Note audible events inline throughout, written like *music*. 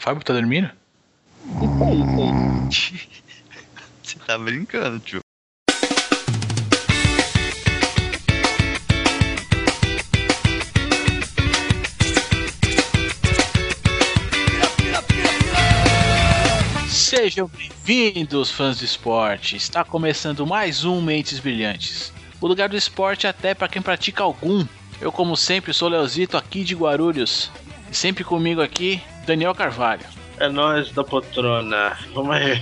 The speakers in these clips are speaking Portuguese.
Fábio tá dormindo? *laughs* Você tá brincando, tio. Sejam bem-vindos, fãs do esporte. Está começando mais um Mentes Brilhantes. O lugar do esporte até para quem pratica algum. Eu, como sempre, sou Leozito aqui de Guarulhos. E sempre comigo aqui, Daniel Carvalho. É nós da poltrona. Vamos aí.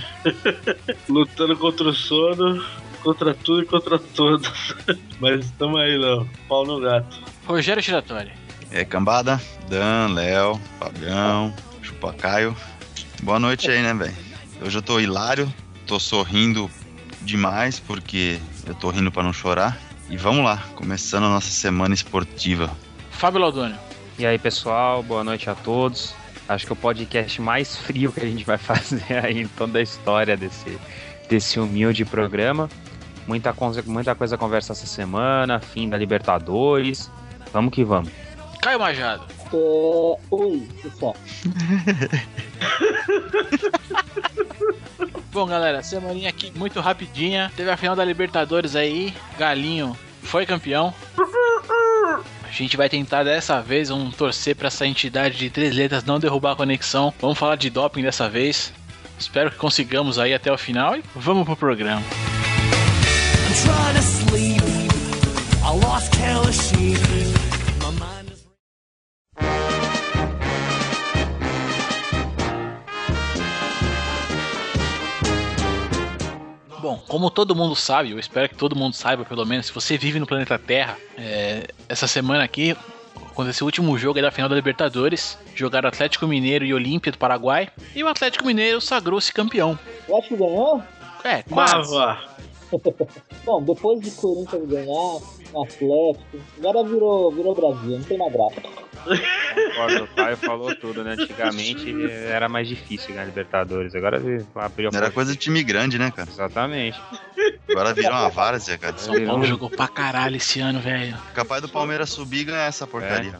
*laughs* Lutando contra o sono, contra tudo e contra todos. *laughs* Mas estamos aí, Léo. Pau no gato. Rogério Giratori. É, cambada, Dan, Léo, Fabião, Chupacaio. Boa noite aí, né, velho? Hoje eu tô hilário, tô sorrindo demais porque eu tô rindo pra não chorar. E vamos lá, começando a nossa semana esportiva. Fábio Laudônio. E aí, pessoal, boa noite a todos. Acho que é o podcast mais frio que a gente vai *laughs* fazer aí em toda a história desse, desse humilde programa. Muita, coisa- muita coisa a conversa essa semana, fim da Libertadores. Vamos que vamos. Caio Majado. É, oi, pessoal. *laughs* Bom, galera, semaninha aqui muito rapidinha. Teve a final da Libertadores aí. Galinho foi campeão. A gente vai tentar dessa vez, vamos torcer pra essa entidade de três letras não derrubar a conexão. Vamos falar de doping dessa vez. Espero que consigamos aí até o final e vamos pro programa. I'm Bom, como todo mundo sabe, eu espero que todo mundo saiba, pelo menos, se você vive no planeta Terra, é, essa semana aqui aconteceu o último jogo da final da Libertadores. Jogaram Atlético Mineiro e Olímpia do Paraguai. E o Atlético Mineiro sagrou-se campeão. Acho que ganhou? É, quase. Mava. *laughs* Bom, depois de Corinthians ganhar, Atlético, agora virou, virou Brasil, não tem mais graça. Concordo, o Caio falou tudo, né? Antigamente era mais difícil ganhar Libertadores. Agora abriu a Era coisa de time grande, né, cara? Exatamente. Agora virou uma várzea, cara. São Paulo jogou pra caralho esse ano, velho. Capaz do Palmeiras subir e ganhar essa porcaria.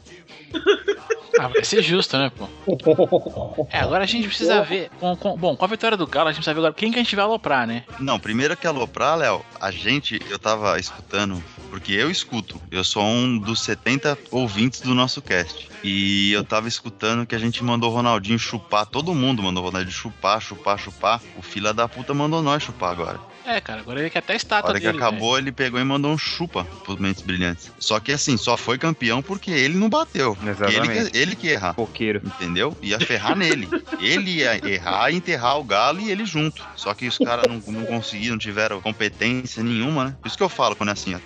Ah, vai ser justo, né, pô? *laughs* É, agora a gente precisa ver. Com, com- bom, com a vitória do Galo, a gente precisa ver agora quem que a gente vai aloprar, né? Não, primeiro que aloprar, Léo, a gente, eu tava escutando, porque eu escuto, eu sou um dos 70 ouvintes do nosso cast. E eu tava escutando que a gente mandou o Ronaldinho chupar, todo mundo mandou o Ronaldinho chupar, chupar, chupar. O fila da puta mandou nós chupar agora. É, cara, agora ele quer até a A estátua hora que dele. acabou, ele pegou e mandou um chupa pros Mentes Brilhantes. Só que assim, só foi campeão porque ele não bateu. Porque Ele, Exatamente. que- ele que ia errar. Coqueiro. Entendeu? Ia ferrar nele. Ele ia errar e enterrar o galo e ele junto. Só que os caras não, não conseguiram, não tiveram competência nenhuma, né? Por isso que eu falo quando é assim, ó,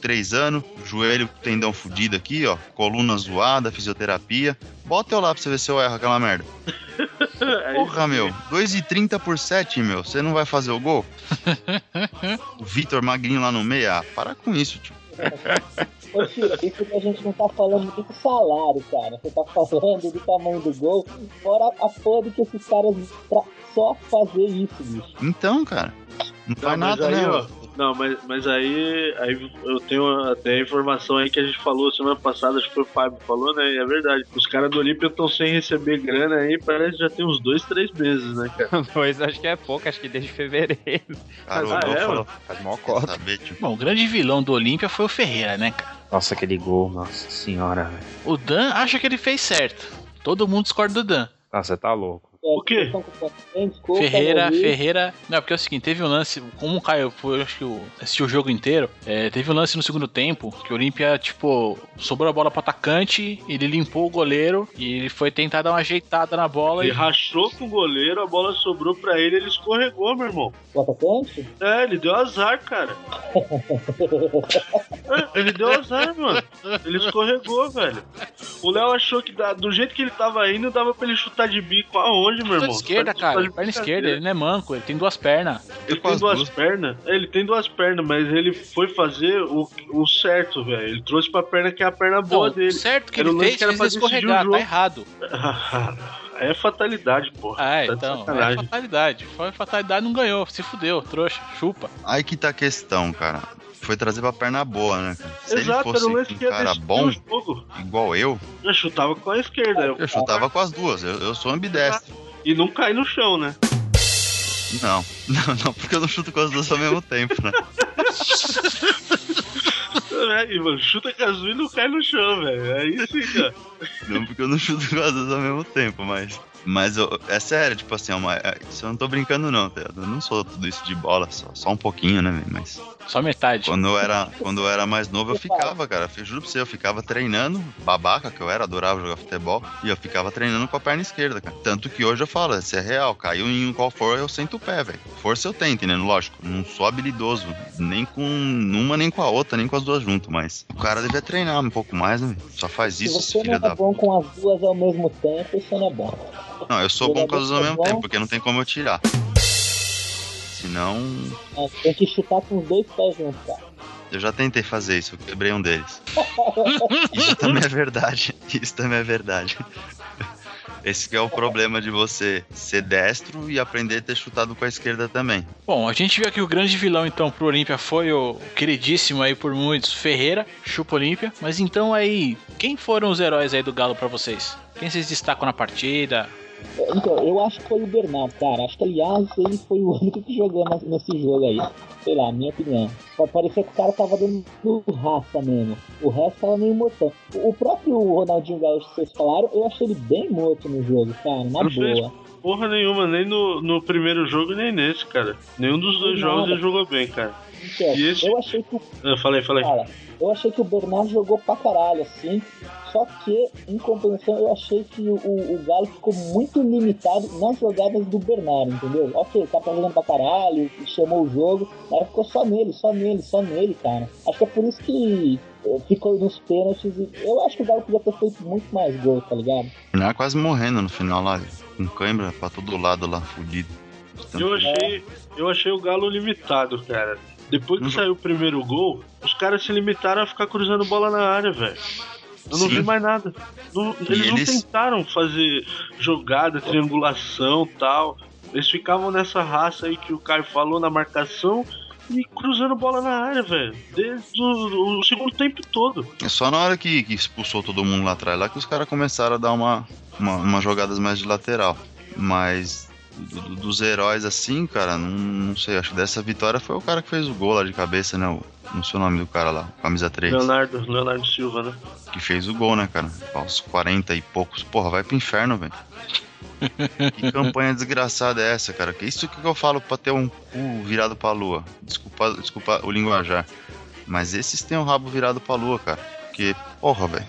33 anos, joelho com tendão fudido aqui, ó, coluna zoada, fisioterapia. Bota eu lá pra você ver se eu erro aquela merda. *laughs* Porra, meu. 2,30 por 7, meu. Você não vai fazer o gol? *laughs* o Vitor Magrinho lá no meio? Ah, para com isso, tio. Ô, isso que a gente não tá falando do salário, cara. Você tá falando do tamanho do gol, fora a porra de que esses caras pra só fazer isso, bicho. Então, cara. Não faz Não, nada, aí, né? ó, Não, mas, mas aí, aí eu tenho até a informação aí que a gente falou semana passada, acho que foi o Fábio que falou, né? E é verdade. Os caras do Olímpia estão sem receber grana aí, parece que já tem uns dois, três meses, né, cara? *laughs* Pois acho que é pouco, acho que desde fevereiro. Cara, Ah, é, falou, Faz mó cota. tio? Bom, o grande vilão do Olímpia foi o Ferreira, né, cara? Nossa, aquele gol, nossa senhora, velho. O Dan acha que ele fez certo. Todo mundo discorda do Dan. Nossa, você tá louco. É, O quê? Ferreira. Ferreira. Não, porque é o seguinte, teve um lance. Como o Caio foi, acho que o- assistiu o jogo inteiro, é, teve um lance no segundo tempo que o Olímpia, tipo, sobrou a bola pro atacante, ele limpou o goleiro e ele foi tentar dar uma ajeitada na bola Ele e. rachou com o goleiro, a bola sobrou pra ele, ele escorregou, meu irmão. O atacante? É, ele deu azar, cara. *laughs* É, ele deu azar, mano. Ele escorregou, velho. O Léo achou que do jeito que ele tava indo, dava pra ele chutar de bico aonde, meu Perna irmão? esquerda, Tá cara. de Perna esquerda, ele não é manco, ele tem duas pernas. Ele com tem as duas, duas. pernas. Ele tem duas pernas, mas ele foi fazer o, o certo, velho. Ele trouxe pra perna que é a perna boa Não, dele. certo que Era ele fez, que era fez ele escorregar, tá errado. *laughs* é fatalidade, porra. Ah, é, Tá então, é fatalidade. Foi fatalidade, não ganhou, se fudeu, trouxa, chupa. Aí que tá a questão, cara. Foi trazer pra perna boa, né, cara? Se Exato, ele era fosse um cara bom, igual eu, Eu chutava com a esquerda eu- eu chutava com as duas. Eu, eu sou ambidestro. e não cai no chão, né? Não, *laughs* não, não, porque eu não chuto com as duas ao mesmo tempo, né? *laughs* É, mano, chuta com as duas e não cai no chão, velho. Aí sim, cara. Não porque eu não chuto com as duas ao mesmo tempo, mas. Mas eu- é sério, tipo assim, é uma, é- isso eu não tô brincando, não, tá? Eu não sou tudo isso de bola, só, só um pouquinho, né, velho? Mas Só metade. quando eu era, quando eu era mais novo, eu ficava, cara. Eu juro pra você, eu ficava treinando, babaca que eu era, adorava jogar futebol, e eu ficava treinando com a perna esquerda, cara. Tanto que hoje eu falo, isso é real, caiu em qual for, eu sento o pé, velho. Força eu tenho, entendendo? Lógico, não sou habilidoso, nem com uma, nem com a outra, nem com as duas juntas, mas o cara devia treinar um pouco mais, né? velho? Só faz Se isso, esse você não filho é da bom com as duas ao mesmo tempo, você não é bom. Não, eu sou bom com as duas ao mesmo Jogador tempo, porque não tem como eu tirar. Senão, É, tem que chutar com os dois pés juntos, cara. eu já tentei fazer isso, eu quebrei um deles. *laughs* Isso também é verdade. Isso também é verdade. Esse que é o problema de você ser destro e aprender a ter chutado com a esquerda também. Bom, a gente viu que o grande vilão então pro Olímpia foi o queridíssimo aí por muitos Ferreira, Chupa Olímpia. Mas então aí, quem foram os heróis aí do Galo pra vocês? Quem vocês destacam na partida? Então, eu acho que foi o Bernardo, cara. Acho que, aliás, ele foi o único que jogou nesse jogo aí. Sei lá, minha opinião. Parecia que o cara tava dando raça mesmo. O resto tava meio mortão. O próprio Ronaldinho Gaúcho que vocês falaram, eu achei ele bem morto no jogo, cara. Na Não boa. Porra nenhuma, nem no, no primeiro jogo, nem nesse, cara. Nenhum dos dois jogos ele jogou bem, cara. E esse- eu achei que o Eu falei, falei. Cara, eu achei que o Bernardo jogou pra caralho, assim. Só que, em compensação, eu achei que o, o, Galo ficou muito limitado nas jogadas do Bernardo, entendeu? Ok, tá jogando pra caralho, chamou o jogo, mas ficou só nele, só nele, só nele, cara. Acho que é por isso que eh, ficou nos pênaltis. E eu acho que o Galo podia ter feito muito mais gol, tá ligado? Ele era quase morrendo no final lá, com câimbra pra todo lado lá, fudido. Eu achei, eu achei o Galo limitado, cara. Depois que Uhum. saiu o primeiro gol, os caras se limitaram a ficar cruzando bola na área, velho. Eu não Sim. vi mais nada. Não- eles, não eles- tentaram fazer jogada, triangulação tal. Eles ficavam nessa raça aí que o Caio falou na marcação e cruzando bola na área, velho. Desde o, o segundo tempo todo. É só na hora que, que expulsou todo mundo lá atrás lá que os caras começaram a dar uma, uma, umas jogadas mais de lateral. Mas do- do- dos heróis assim, cara, não, não sei. Acho que dessa vitória foi o cara que fez o gol lá de cabeça, né? O, não sei o nome do cara lá, camisa 3. Leonardo, Leonardo Silva, né? Que fez o gol, né, cara? Aos 40 e poucos. Porra, vai pro inferno, velho. Que campanha desgraçada é essa, cara? Que isso que eu falo pra ter um cu virado pra lua. Desculpa, desculpa o linguajar. Mas esses têm o rabo virado pra lua, cara. Porque, porra, velho.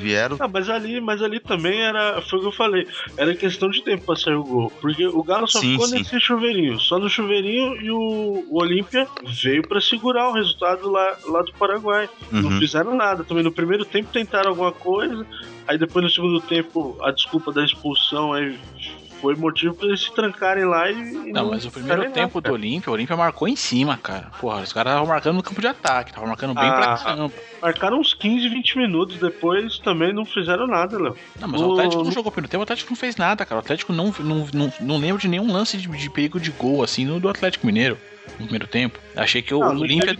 Vieram. Ah, mas ali, mas ali também era. Foi o que eu falei. Era questão de tempo pra sair o gol. Porque o Galo só Sim, ficou sim. nesse chuveirinho. Só no chuveirinho e o, o Olímpia veio pra segurar o resultado lá, lá do Paraguai. Não Uhum. fizeram nada. Também no primeiro tempo tentaram alguma coisa. Aí depois no segundo tempo, a desculpa da expulsão aí foi motivo pra eles se trancarem lá e. e Não, mas o primeiro tempo nada, do Olímpia, o Olímpia marcou em cima, cara. Porra, os caras estavam marcando no campo de ataque, estavam marcando bem pra Ah. caramba. Marcaram uns 15, 20 minutos depois também não fizeram nada, Léo. Não, mas o Atlético não O- jogou primeiro tempo, o Atlético não fez nada, cara. O Atlético não, não, não, não lembro de nenhum lance de, de perigo de gol, assim, no do Atlético Mineiro, no primeiro tempo. Achei que o Não, não Olímpia.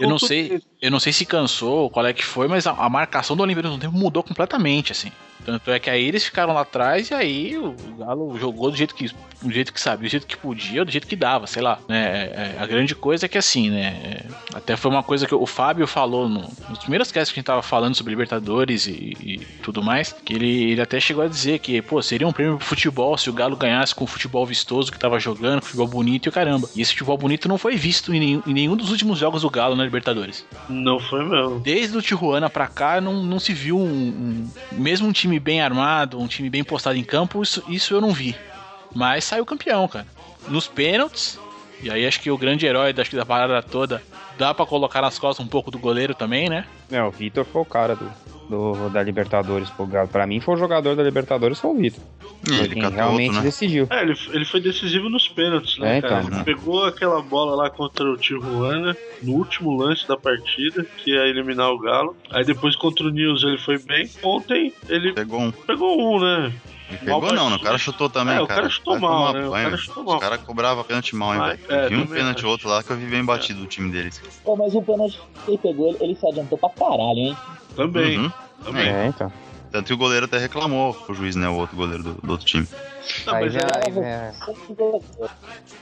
Eu não sei, eu não sei se cansou, qual é que foi, mas a, a marcação do Olímpia no tempo mudou completamente, assim. Tanto é que aí eles ficaram lá atrás e aí o Galo jogou do jeito que, do jeito que sabia, do jeito que podia, do jeito que dava, sei lá. Né? É, é, a grande coisa é que assim, né? é, até foi uma coisa que o Fábio falou no, nos primeiros casts que a gente tava falando sobre Libertadores e, e tudo mais, que ele, ele até chegou a dizer que, pô, seria um prêmio pro futebol se o Galo ganhasse com o futebol vistoso que tava jogando, futebol bonito e o caramba. E esse futebol bonito não foi visto em nenhum, em nenhum dos últimos jogos do Galo na Libertadores. Não foi mesmo. Desde o Tijuana pra cá, não, não se viu um, um- Mesmo um time bem armado, um time bem postado em campo, isso, isso eu não vi. Mas saiu campeão, cara. Nos pênaltis. E aí acho que o grande herói da, acho que da parada toda dá pra colocar nas costas um pouco do goleiro também, né? É, o Vitor foi o cara do, do- da Libertadores pro Galo. Pra mim, foi o jogador da Libertadores, foi o Vitor. E Foi ele quem realmente outro, né? decidiu. É, ele, ele foi decisivo nos pênaltis, né, É, cara? então. Ele pegou aquela bola lá contra o Tijuana no último lance da partida, que ia eliminar o Galo. Aí depois contra o News ele foi bem. Ontem ele Pegou um. pegou um, né? Pegou não, né? O cara chutou também, É, o cara. cara chutou Vai mal, tomar né? O banho. cara chutou mal. Os caras cobravam pênalti mal, hein, velho. é, vi um pênalti acho. outro lá que eu vi bem batido o time deles. Pô, mas o pênalti que ele pegou, ele, ele se adiantou pra caralho, hein? Também, Uhum. também. É, então. Tanto que o goleiro até reclamou, o juiz, né? O outro goleiro do, do outro time. Não, Aí vem, é- aí, vem,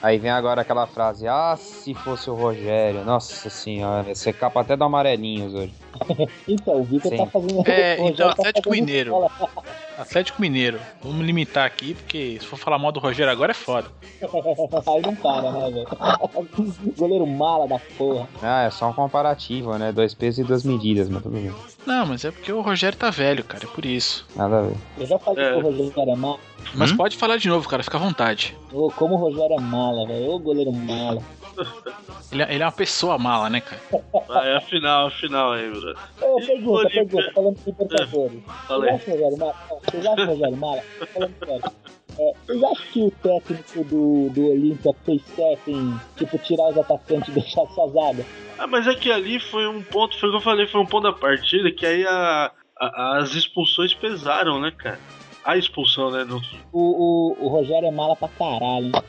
aí vem agora aquela frase, ah, se fosse o Rogério, nossa senhora, você capa até do amarelinhos hoje. *laughs* Então, o Vitor Sim. tá fazendo. É, *laughs* então, tá Atlético Mineiro. Atlético Mineiro. Vamos limitar aqui, porque se for falar mal do Rogério agora é foda. *laughs* Aí não para, né, velho? Goleiro mala da porra. Ah, é só um comparativo, né? Dois pesos e duas medidas, mas tudo bem. Não, mas é porque o Rogério tá velho, cara, é por isso. Nada a ver. Eu já falei É. que o Rogério é mala. Mas Hum? pode falar de novo, cara, fica à vontade. Ô, como o Rogério é mala, velho. Ô, goleiro mala. Ele, é- ele é uma pessoa mala, né, cara? Ah, é a final, a final aí, Bruno. Ô, pergunta, Olímpia? pergunta, falando de Libertadores. Fala Vocês aí. acham o Rogério mala? Vocês acham o Rogério mala? Tô falando sério. É, vocês acham que o técnico do, do Olímpia fez certo em, tipo, tirar os atacantes e deixar só zaga? Ah, mas é que ali foi um ponto, foi o que eu falei, foi um ponto da partida que aí a, a- as expulsões pesaram, né, cara? A expulsão, né? No, O, o, o Rogério é mala pra caralho, hein? Vai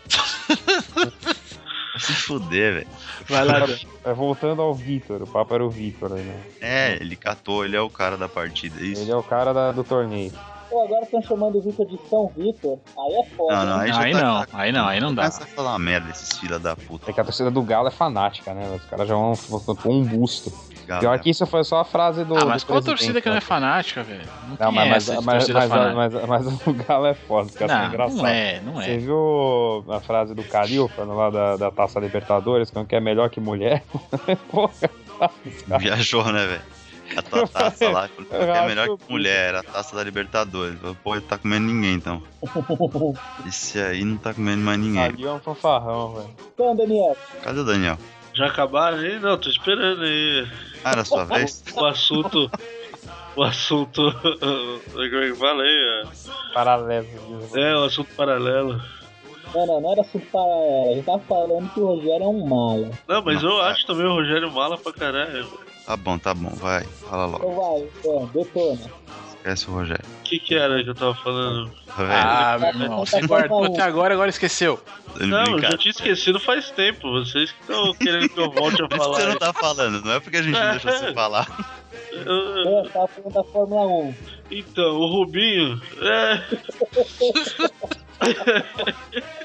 se fuder, velho. Vai lá. É, voltando ao Vitor, o papo era o Vitor aí, né? É, ele catou, ele é o cara da partida. Isso. Ele é o cara da- do torneio. Pô, agora estão chamando o Vitor de São Vitor. Aí é foda. Não, não, aí Aí tá- não, aí não, aí não dá. Começa a falar merda esses filha da puta. É que a torcida do Galo é fanática, né? Os caras já vão vão pôr um busto. Galera. Pior que isso foi só a frase do. Ah, mas do qual torcida que não é né? fanática, velho? Não, Não, tem mas, mas, mas, mas, mas- mas o Galo é foda, os caras são Não, engraçados. não é, não Você é. viu a frase do Calil falando lá da, da Taça Libertadores, que é melhor que mulher? *laughs* Porra, Viajou, né, velho? A tua taça lá, *laughs* é melhor que- mulher, a taça da Libertadores. Pô, ele tá comendo ninguém, então. *laughs* Esse aí não tá comendo mais ninguém. Calil é um fanfarrão, velho. Então, Daniel, Cadê o Daniel? já acabaram aí? Não, tô esperando aí. Ah, *laughs* era a sua vez? O assunto. O assunto. *laughs* Como é que fala aí? Paralelo. É, o assunto paralelo. não, não, não era assunto para. A gente tava falando que o Rogério é um mala. Não, mas Não, eu é. acho também o Rogério mala pra caralho. Tá bom, tá bom, vai. Fala logo. Então vai, então, detona. Esquece o Rogério. O que, que era que eu tava falando? Tá vendo? Ah, meu irmão, você guardou até agora, agora esqueceu. Não, eu já tinha esquecido faz tempo. Vocês que estão querendo que eu volte a isso que você falar. não tá falando, não é porque a gente não deixou você falar. Eu- *laughs* Eu tava falando da Fórmula 1. Então, o Rubinho. É. *laughs*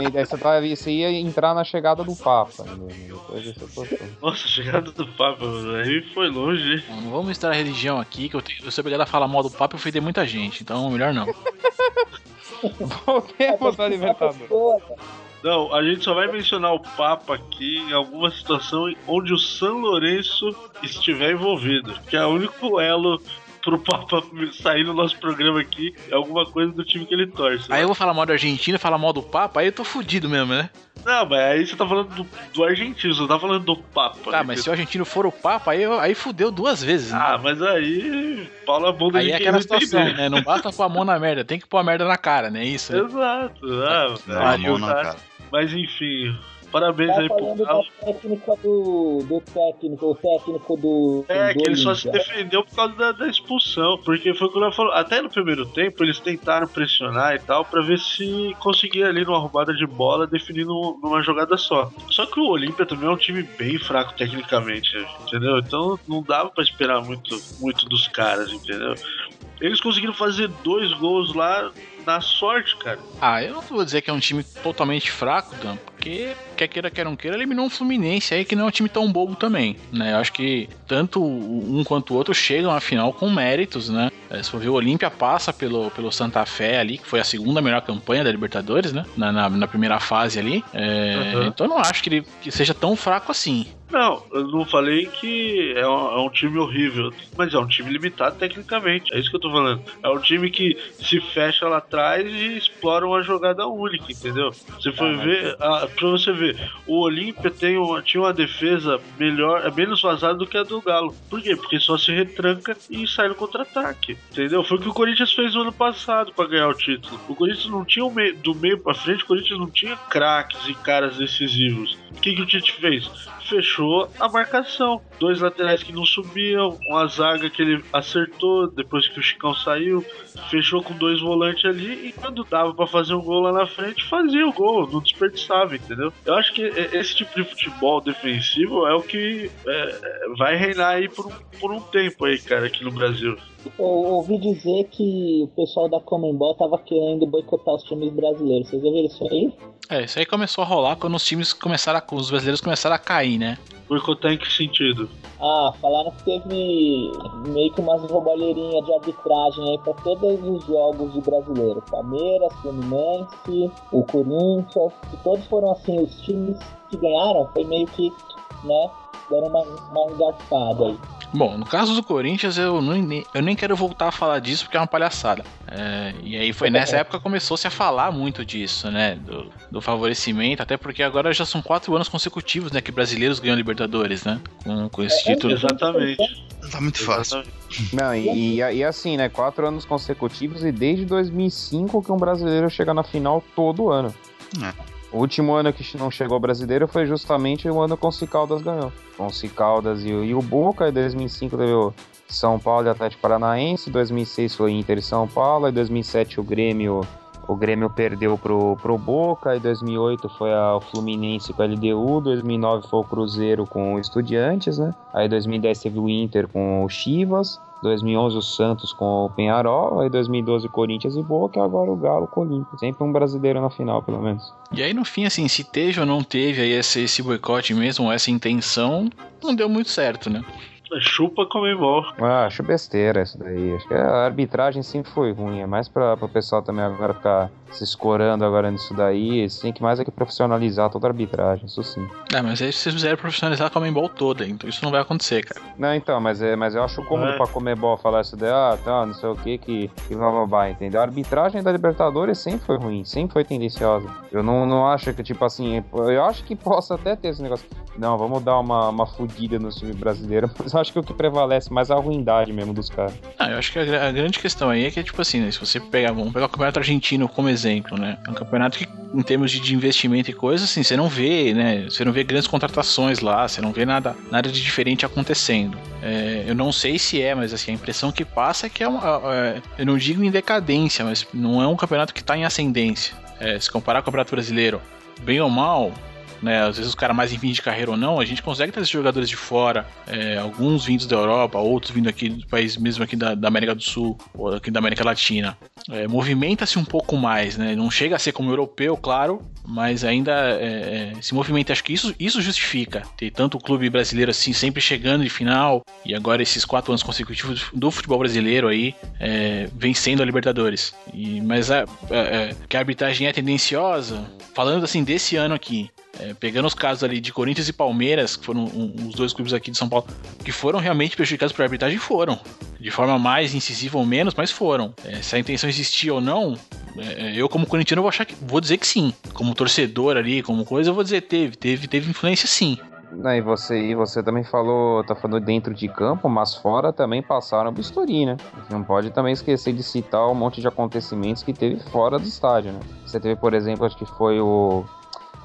Meio você, tá, você ia entrar na chegada do Papa. Né? Situação. Nossa, chegada do Papa. Aí foi longe, hein? Não, não vamos misturar religião aqui, que eu, tenho, eu sou obrigado a falar mal do Papa e ofender muita gente, então melhor não. *laughs* Voltemos à Libertadores. Toda. Não, a gente só vai mencionar o Papa aqui em alguma situação onde o San Lourenço estiver envolvido. Que é o único elo pro Papa sair no nosso programa aqui é alguma coisa do time que ele torce. Aí eu vou falar mal da Argentina, falar mal do Papa, aí eu tô fudido mesmo, né? Não, mas aí você tá falando do, do argentino, você não tá falando do Papa. Tá, né? mas se o argentino for o Papa, aí, eu- aí fudeu duas vezes. né? Ah, mas aí. Pau na bunda aí de é aquela não situação, entender. né? Não basta pôr a mão na merda, tem que pôr a merda na cara, né? Isso. né? Exato. Ah, Não, a pariu, mão na tá? cara. Mas enfim, parabéns Tá aí pro Galo. técnica do, do técnico, o técnico do. É, do que ele só se defendeu por causa da, da expulsão. Porque foi o que o Léo falou. Até no primeiro tempo, eles tentaram pressionar e tal, pra ver se conseguia ali numa roubada de bola definir num- numa jogada só. Só que o Olímpia também é um time bem fraco tecnicamente, entendeu? Então não dava pra esperar muito, muito dos caras, entendeu? Eles conseguiram fazer dois gols lá na sorte, cara. Ah, eu não vou dizer que é um time totalmente fraco, Dan, porque quer queira, quer não queira, eliminou um Fluminense aí que não é um time tão bobo também, né? Eu acho que tanto um quanto o outro chegam à final com méritos, né? É, Se for ver, o Olímpia passa pelo, pelo Santa Fé ali, que foi a segunda melhor campanha da Libertadores, né? Na, na, na primeira fase ali. É, Uhum. Então eu não acho que ele que seja tão fraco assim. Não, eu não falei que é um, é um time horrível, mas é um time limitado tecnicamente. É isso que eu tô falando. É um time que se fecha lá atrás e exploram a jogada única, entendeu? Você foi ver, ah, pra você ver, o Olímpia tem uma, tinha uma defesa melhor, é menos vazada do que a do Galo. Por quê? Porque só se retranca e sai no contra-ataque, entendeu? Foi o que o Corinthians fez no ano passado pra ganhar o título. O Corinthians não tinha meio, do meio pra frente, o Corinthians não tinha craques e caras decisivos. O que, que o Tite fez? Fechou a marcação. Dois laterais que não subiam, uma zaga que ele acertou depois que o Chicão saiu. Fechou com dois volantes ali e quando dava pra fazer um gol lá na frente, fazia o gol, não desperdiçava, entendeu? Eu acho que esse tipo de futebol defensivo é o que é, vai reinar aí por por um tempo aí, cara, aqui no Brasil. Eu ouvi dizer que o pessoal da Comembol tava querendo boicotar os times brasileiros. Vocês já viram isso aí? É, isso aí começou a rolar quando os times começaram a, os brasileiros começaram a cair, né? Boicotar em que sentido? Ah, falaram que teve meio que umas roubalheirinhas de arbitragem aí pra todos os jogos de brasileiro. Palmeiras, Fluminense, o Corinthians, que todos foram assim, os times que ganharam foi meio que, né, deram uma, uma engarfada aí. Bom, no caso do Corinthians, eu, não, nem- eu nem quero voltar a falar disso porque é uma palhaçada. É, e aí foi nessa época que começou-se a falar muito disso, né? Do, do favorecimento, até porque agora já são quatro anos consecutivos, né? Que brasileiros ganham Libertadores, né? Com, com esse título. Exatamente. Tá muito fácil. Não, e, e, e assim, né? Quatro anos consecutivos e desde 2005 que um brasileiro chega na final todo ano. É. O último ano que não chegou brasileiro foi justamente o ano que o Caldas ganhou. O Caldas e, o- e o Boca, em 2005 teve o São Paulo e Atlético Paranaense, 2006 foi Inter e São Paulo, em 2007 o Grêmio o Grêmio perdeu pro, pro Boca, em 2008 foi o Fluminense com a LDU, 2009 foi o Cruzeiro com o Estudiantes, né? Aí 2010 teve o Inter com o Chivas, 2011 o Santos com o Penharol, aí 2012 o Corinthians e Boca, e agora o Galo com o Olímpia. Sempre um brasileiro na final, pelo menos. E aí, no fim, assim, se teve ou não teve aí esse, esse boicote mesmo, essa intenção, não deu muito certo, né? Chupa Comembol. Ah, acho besteira isso daí. Acho que a arbitragem sempre foi ruim. É mais pra, pro pessoal também agora ficar se escorando agora nisso daí. Eles têm que mais é que profissionalizar toda a arbitragem, isso sim. Ah, mas aí vocês fizeram profissionalizar a Comembol toda, então isso não vai acontecer, cara. Não, então, mas, é, mas eu acho cômodo É. pra Comebol falar isso daí, ah, tá, não sei o que, que, que blá blá blá, entendeu? A arbitragem da Libertadores sempre foi ruim, sempre foi tendenciosa. Eu não, não acho que, tipo assim, eu acho que possa até ter esse negócio. Não, vamos dar uma, uma fudida no time brasileiro, *laughs* mas acho que o que prevalece mais é a ruindade mesmo dos caras. Ah, eu acho que a, a grande questão aí é que, tipo assim, né, se você pegar, vamos pegar o Campeonato Argentino como exemplo, né? É um campeonato que, em termos de, de investimento e coisas, assim, você não vê, né? Você não vê grandes contratações lá, você não vê nada, nada de diferente acontecendo. É, eu não sei se é, mas assim, a impressão que passa é que é uma. é, eu não digo em decadência, mas não é um campeonato que tá em ascendência. É, se comparar com o Campeonato Brasileiro, bem ou mal, né, às vezes o cara mais em fim de carreira ou não, a gente consegue trazer jogadores de fora, é, alguns vindos da Europa, outros vindo aqui do país mesmo aqui da, da América do Sul, ou aqui da América Latina. É, Movimenta-se um pouco mais, né? Não chega a ser como europeu, claro, mas ainda é, é, se movimenta. Acho que isso, isso justifica ter tanto o clube brasileiro assim, sempre chegando de final, e agora esses quatro anos consecutivos do futebol brasileiro aí, é, vencendo a Libertadores. E, mas a, que a arbitragem é tendenciosa, falando assim desse ano aqui, é, pegando os casos ali de Corinthians e Palmeiras, que foram um- os dois clubes aqui de São Paulo, que foram realmente prejudicados por arbitragem, foram. De forma mais incisiva ou menos, mas foram. É, se a intenção existia ou não, é, eu como corintiano vou achar que vou dizer que sim. Como torcedor ali, como coisa, eu vou dizer teve, teve, teve influência sim. Não, e você, e você também falou, tá falando dentro de campo, mas fora também passaram bisturi, né? Não pode também esquecer de citar um monte de acontecimentos que teve fora do estádio, né? Você teve, por exemplo, acho que foi o.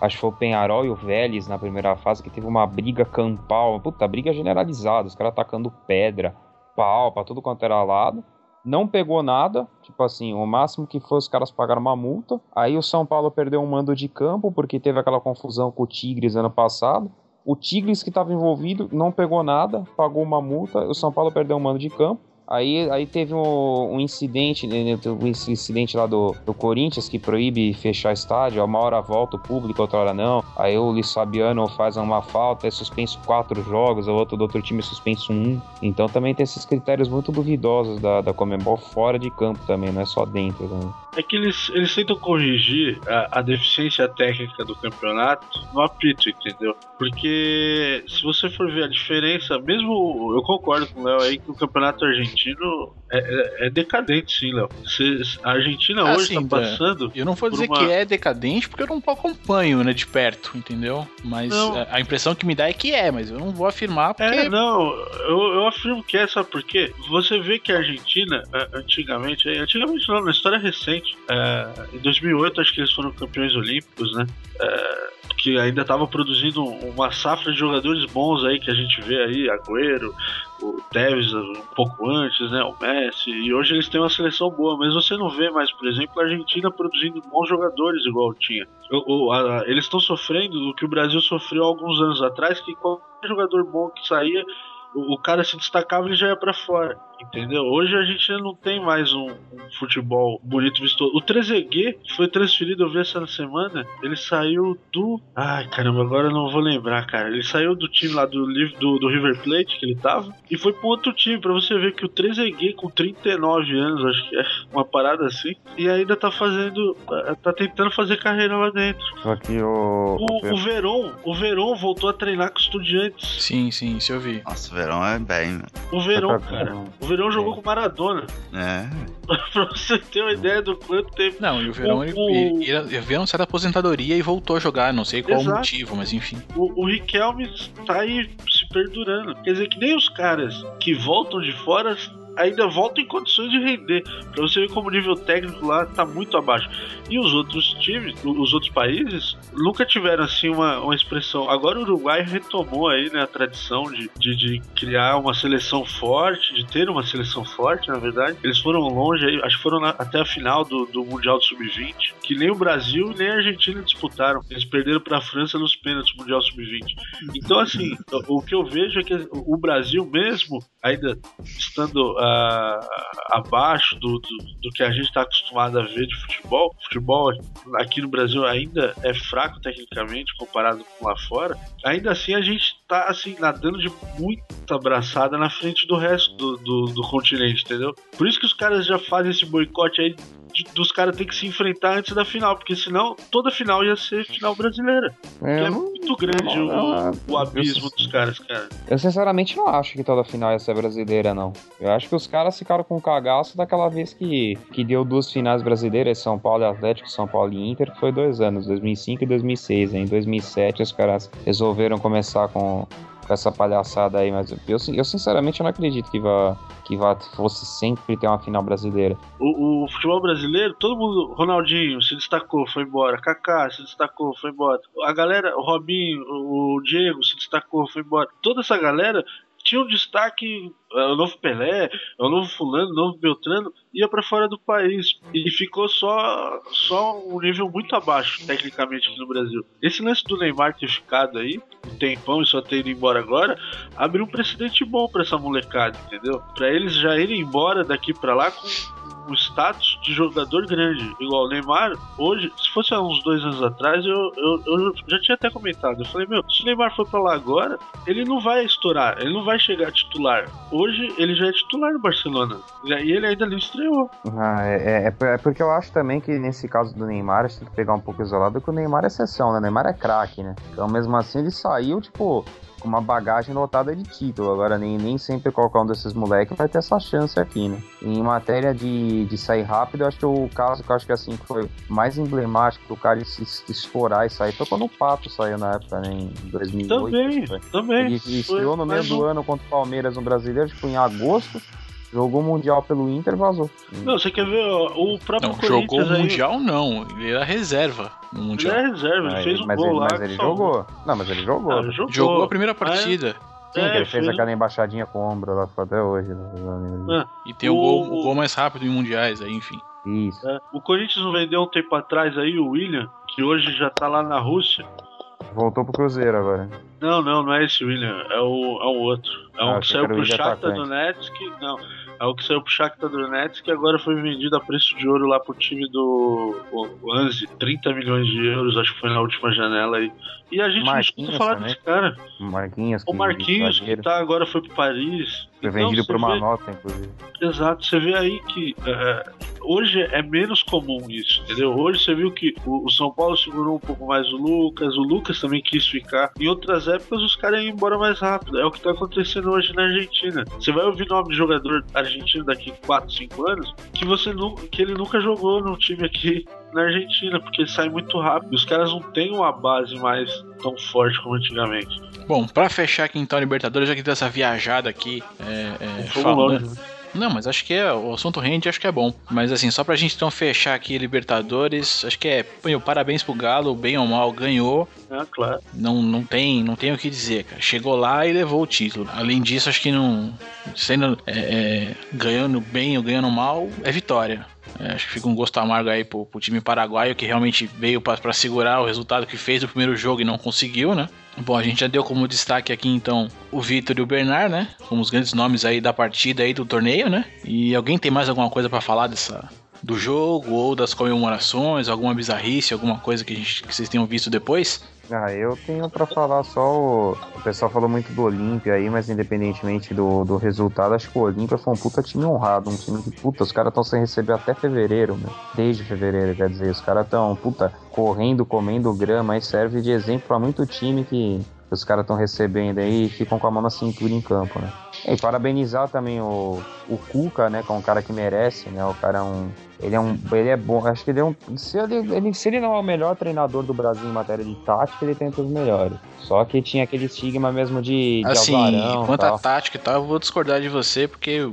Acho que foi o Penharol e o Vélez na primeira fase, que teve uma briga campal. Puta, briga generalizada. Os caras atacando pedra, pau, pra tudo quanto era lado. Não pegou nada, tipo assim, o máximo que foi os caras pagaram uma multa. Aí o São Paulo perdeu um mando de campo, porque teve aquela confusão com o Tigres ano passado. O Tigres que estava envolvido não pegou nada, pagou uma multa. O São Paulo perdeu um mando de campo. Aí, aí teve um, um incidente, né, teve esse incidente lá do, do Corinthians que proíbe fechar estádio. Uma hora volta o público, outra hora não. Aí o Luiz Fabiano faz uma falta, é suspenso quatro jogos, o outro do outro time é suspenso um. Então também tem esses critérios muito duvidosos da, da Comembol fora de campo também, não é só dentro. Né? É que eles, eles tentam corrigir a, a deficiência técnica do campeonato no apito, entendeu? Porque se você for ver a diferença, mesmo eu concordo com o Léo aí que o campeonato argentino é, é- é decadente, sim, Léo. A Argentina Ah, hoje sim, tá Dan. passando. Eu não vou dizer uma- que é decadente, porque eu não acompanho, né, de perto, entendeu? Mas a, a impressão que me dá é que é, mas eu não vou afirmar porque. É, não, eu, eu afirmo que é, sabe por quê? Você vê que a Argentina, antigamente, antigamente não, na história recente, eh, em 2008 acho que eles foram campeões olímpicos, né? Eh, que ainda estava produzindo uma safra de jogadores bons aí que a gente vê aí, Agüero, o Tevez um pouco antes, né? O Messi, e hoje eles têm uma seleção boa, mas você não vê mais, por exemplo, a Argentina produzindo bons jogadores igual tinha. O- a- eles estão sofrendo do que o Brasil sofreu alguns anos atrás, que qualquer jogador bom que saía, o, o cara se destacava e já ia pra fora. Entendeu? Hoje a gente não tem mais um, um futebol bonito vistoso. O Trezeguet que foi transferido, eu vi essa semana, ele saiu do. Ai caramba, agora eu não vou lembrar, cara. Ele saiu do time lá do, do, do River Plate que ele tava e foi pra um outro time. Pra você ver que o Trezeguet com 39 anos, acho que é uma parada assim, e ainda tá fazendo. tá tentando fazer carreira lá dentro. Só que o. O, o Veron, o Veron voltou a treinar com estudiantes. Sim, sim, isso eu vi. Nossa, o verão é bem, né? O Veron, cara. O Verão jogou com Maradona. É. *laughs* pra você ter uma ideia do quanto tempo. Não, e o Verão, ele, O- ele, ele, ele veio certa aposentadoria e voltou a jogar, não sei qual o motivo, mas enfim. O, o Riquelme tá aí se perdurando. Quer dizer que nem os caras que voltam de fora ainda voltam em condições de render. Pra você ver como o nível técnico lá tá muito abaixo. E os outros times, os outros países, nunca tiveram assim uma, uma expressão. Agora o Uruguai retomou aí né, a tradição de, de, de criar uma seleção forte, de ter uma seleção forte, na verdade. Eles foram longe aí, acho que foram na- até a final do, do Mundial do Sub-20, que nem o Brasil nem a Argentina disputaram. Eles perderam pra França nos pênaltis Mundial Sub-20. Então, assim, *laughs* o, o que eu vejo é que o Brasil mesmo, ainda estando ah, abaixo do, do, do que a gente está acostumado a ver de futebol, futebol aqui no Brasil ainda é fraco tecnicamente comparado com lá fora, ainda assim a gente tá assim, nadando de muita abraçada na frente do resto do, do, do continente, entendeu? Por isso que os caras já fazem esse boicote aí de- dos caras ter que se enfrentar antes da final, porque senão toda final ia ser final brasileira. Que é não- muito grande não, o, não, o abismo eu- dos caras, cara. eu sinceramente não acho que toda final ia ser brasileira, não. Eu acho que os caras ficaram com cagaço daquela vez que, que deu duas finais brasileiras, São Paulo e Atlético, São Paulo e Inter, que foi dois anos, 2005 e 2006. Em 2007 os caras resolveram começar com, com essa palhaçada aí, mas eu, eu sinceramente não acredito que vá, que vá fosse sempre ter uma final brasileira. O, o futebol brasileiro, todo mundo, Ronaldinho se destacou, foi embora. Kaká se destacou, foi embora. A galera, o Robinho, o Diego se destacou, foi embora. Toda essa galera tinha um destaque, é, o novo Pelé, é o novo fulano, o novo Beltrano, ia pra fora do país. E ficou só, só um nível muito abaixo, tecnicamente, aqui no Brasil. Esse lance do Neymar ter ficado aí, um tempão e só ter ido embora agora, abriu um precedente bom pra essa molecada, entendeu? Pra eles já irem embora daqui pra lá com um status de jogador grande, igual o Neymar, hoje, se fosse há uns dois anos atrás, eu, eu, eu já tinha até comentado. Eu falei, meu, se o Neymar for pra lá agora, ele não vai estourar, ele não vai chegar titular. Hoje ele já é titular no Barcelona. E ele ainda não estreou. Ah, é, é- é é porque eu acho também que nesse caso do Neymar, a gente tem que pegar um pouco isolado, que o Neymar é exceção, né? O Neymar é craque, né? Então, mesmo assim, ele saiu, tipo, com uma bagagem lotada de título. Agora, nem, nem sempre qualquer um desses moleques vai ter essa chance aqui, né? Em matéria de, de sair rápido, eu acho que o caso que eu acho que assim foi mais emblemático do cara se estourar e sair foi quando o Pato saiu na época, né? Em 2008. Também, também. Ele estreou no meio do um- ano contra o Palmeiras no Brasileiro, tipo, em agosto. Jogou o Mundial pelo Inter e vazou. Não, você quer ver ó, o próprio Não, jogou o Corinthians aí, Mundial não, ele era reserva no Ele Mundial. é reserva, ele fez um mas gol ele, lá. mas ele jogou. Não, mas ele jogou. Ah, jogou. Jogou a primeira partida. Sim, É, que ele fez fez- aquela embaixadinha com o ombro lá ficou até hoje. Né? E tem o, O- gol, o gol mais rápido em mundiais, aí, enfim. Isso. É, O Corinthians não vendeu um tempo atrás aí o William, que hoje já tá lá na Rússia. Voltou pro Cruzeiro agora. Não, não, não é esse William, é o, é o outro. É Ah, um que saiu que era o pro Shakhtar atacante. Donetsk, não. É o que saiu pro Shakhtar Donetsk e agora foi vendido a preço de ouro lá pro time do Anzi, 30 milhões de euros, acho que foi na última janela aí. E a gente Marquinhos não escuta falar também. desse cara. Marquinhos. O que- Marquinhos, que tá agora foi pro Paris. Foi Então, vendido por uma vê- nota, inclusive. Exato, você vê aí que é, hoje é menos comum isso, entendeu? Hoje você viu que o, o São Paulo segurou um pouco mais o Lucas, o Lucas também quis ficar. Em outras épocas os caras iam embora mais rápido. É o que tá acontecendo hoje na Argentina. Você vai ouvir nome de jogador argentino daqui 4, 5 anos que você nu- que ele nunca jogou num time aqui na Argentina, porque ele sai muito rápido. Os caras não têm uma base mais tão forte como antigamente. Bom, pra fechar aqui então a Libertadores, já que deu essa viajada aqui, é, é, falando- né? Não, mas acho que é, o assunto rende, acho que é bom. Mas assim, só pra gente então fechar aqui Libertadores, acho que é, meu, parabéns pro Galo, bem ou mal ganhou. Ah, claro. Não, não tem, não tem o que dizer, cara. Chegou lá e levou o título. Além disso, acho que não sendo é, é, ganhando bem ou ganhando mal, é vitória. É, acho que fica um gosto amargo aí pro, pro time paraguaio que realmente veio pra segurar o resultado que fez no primeiro jogo e não conseguiu, né? Bom, a gente já deu como destaque aqui então o Vitor e o Bernard, né? Como os grandes nomes aí da partida aí do torneio, né? E alguém tem mais alguma coisa pra falar dessa do jogo ou das comemorações, alguma bizarrice, alguma coisa que, gente, que vocês tenham visto depois? Ah, eu tenho pra falar só o... o pessoal falou muito do Olímpia aí, mas independentemente do, do resultado, acho que o Olímpia foi um puta time honrado, um time que, puta, os caras estão sem receber até fevereiro, né? Desde fevereiro, quer dizer, os caras estão, puta, correndo, comendo grama, aí serve de exemplo pra muito time que os caras estão recebendo aí e ficam com a mão na cintura em campo, né? E parabenizar também o, o Cuca, né? Que é um cara que merece, né? O cara é um. Ele é um. Ele é bom. Acho que ele é um. Se ele, ele- se ele não é o melhor treinador do Brasil em matéria de tática, ele tem entre os melhores. Só que tinha aquele estigma mesmo de, de Assim, quanto à tática e tal, eu vou discordar de você, porque o,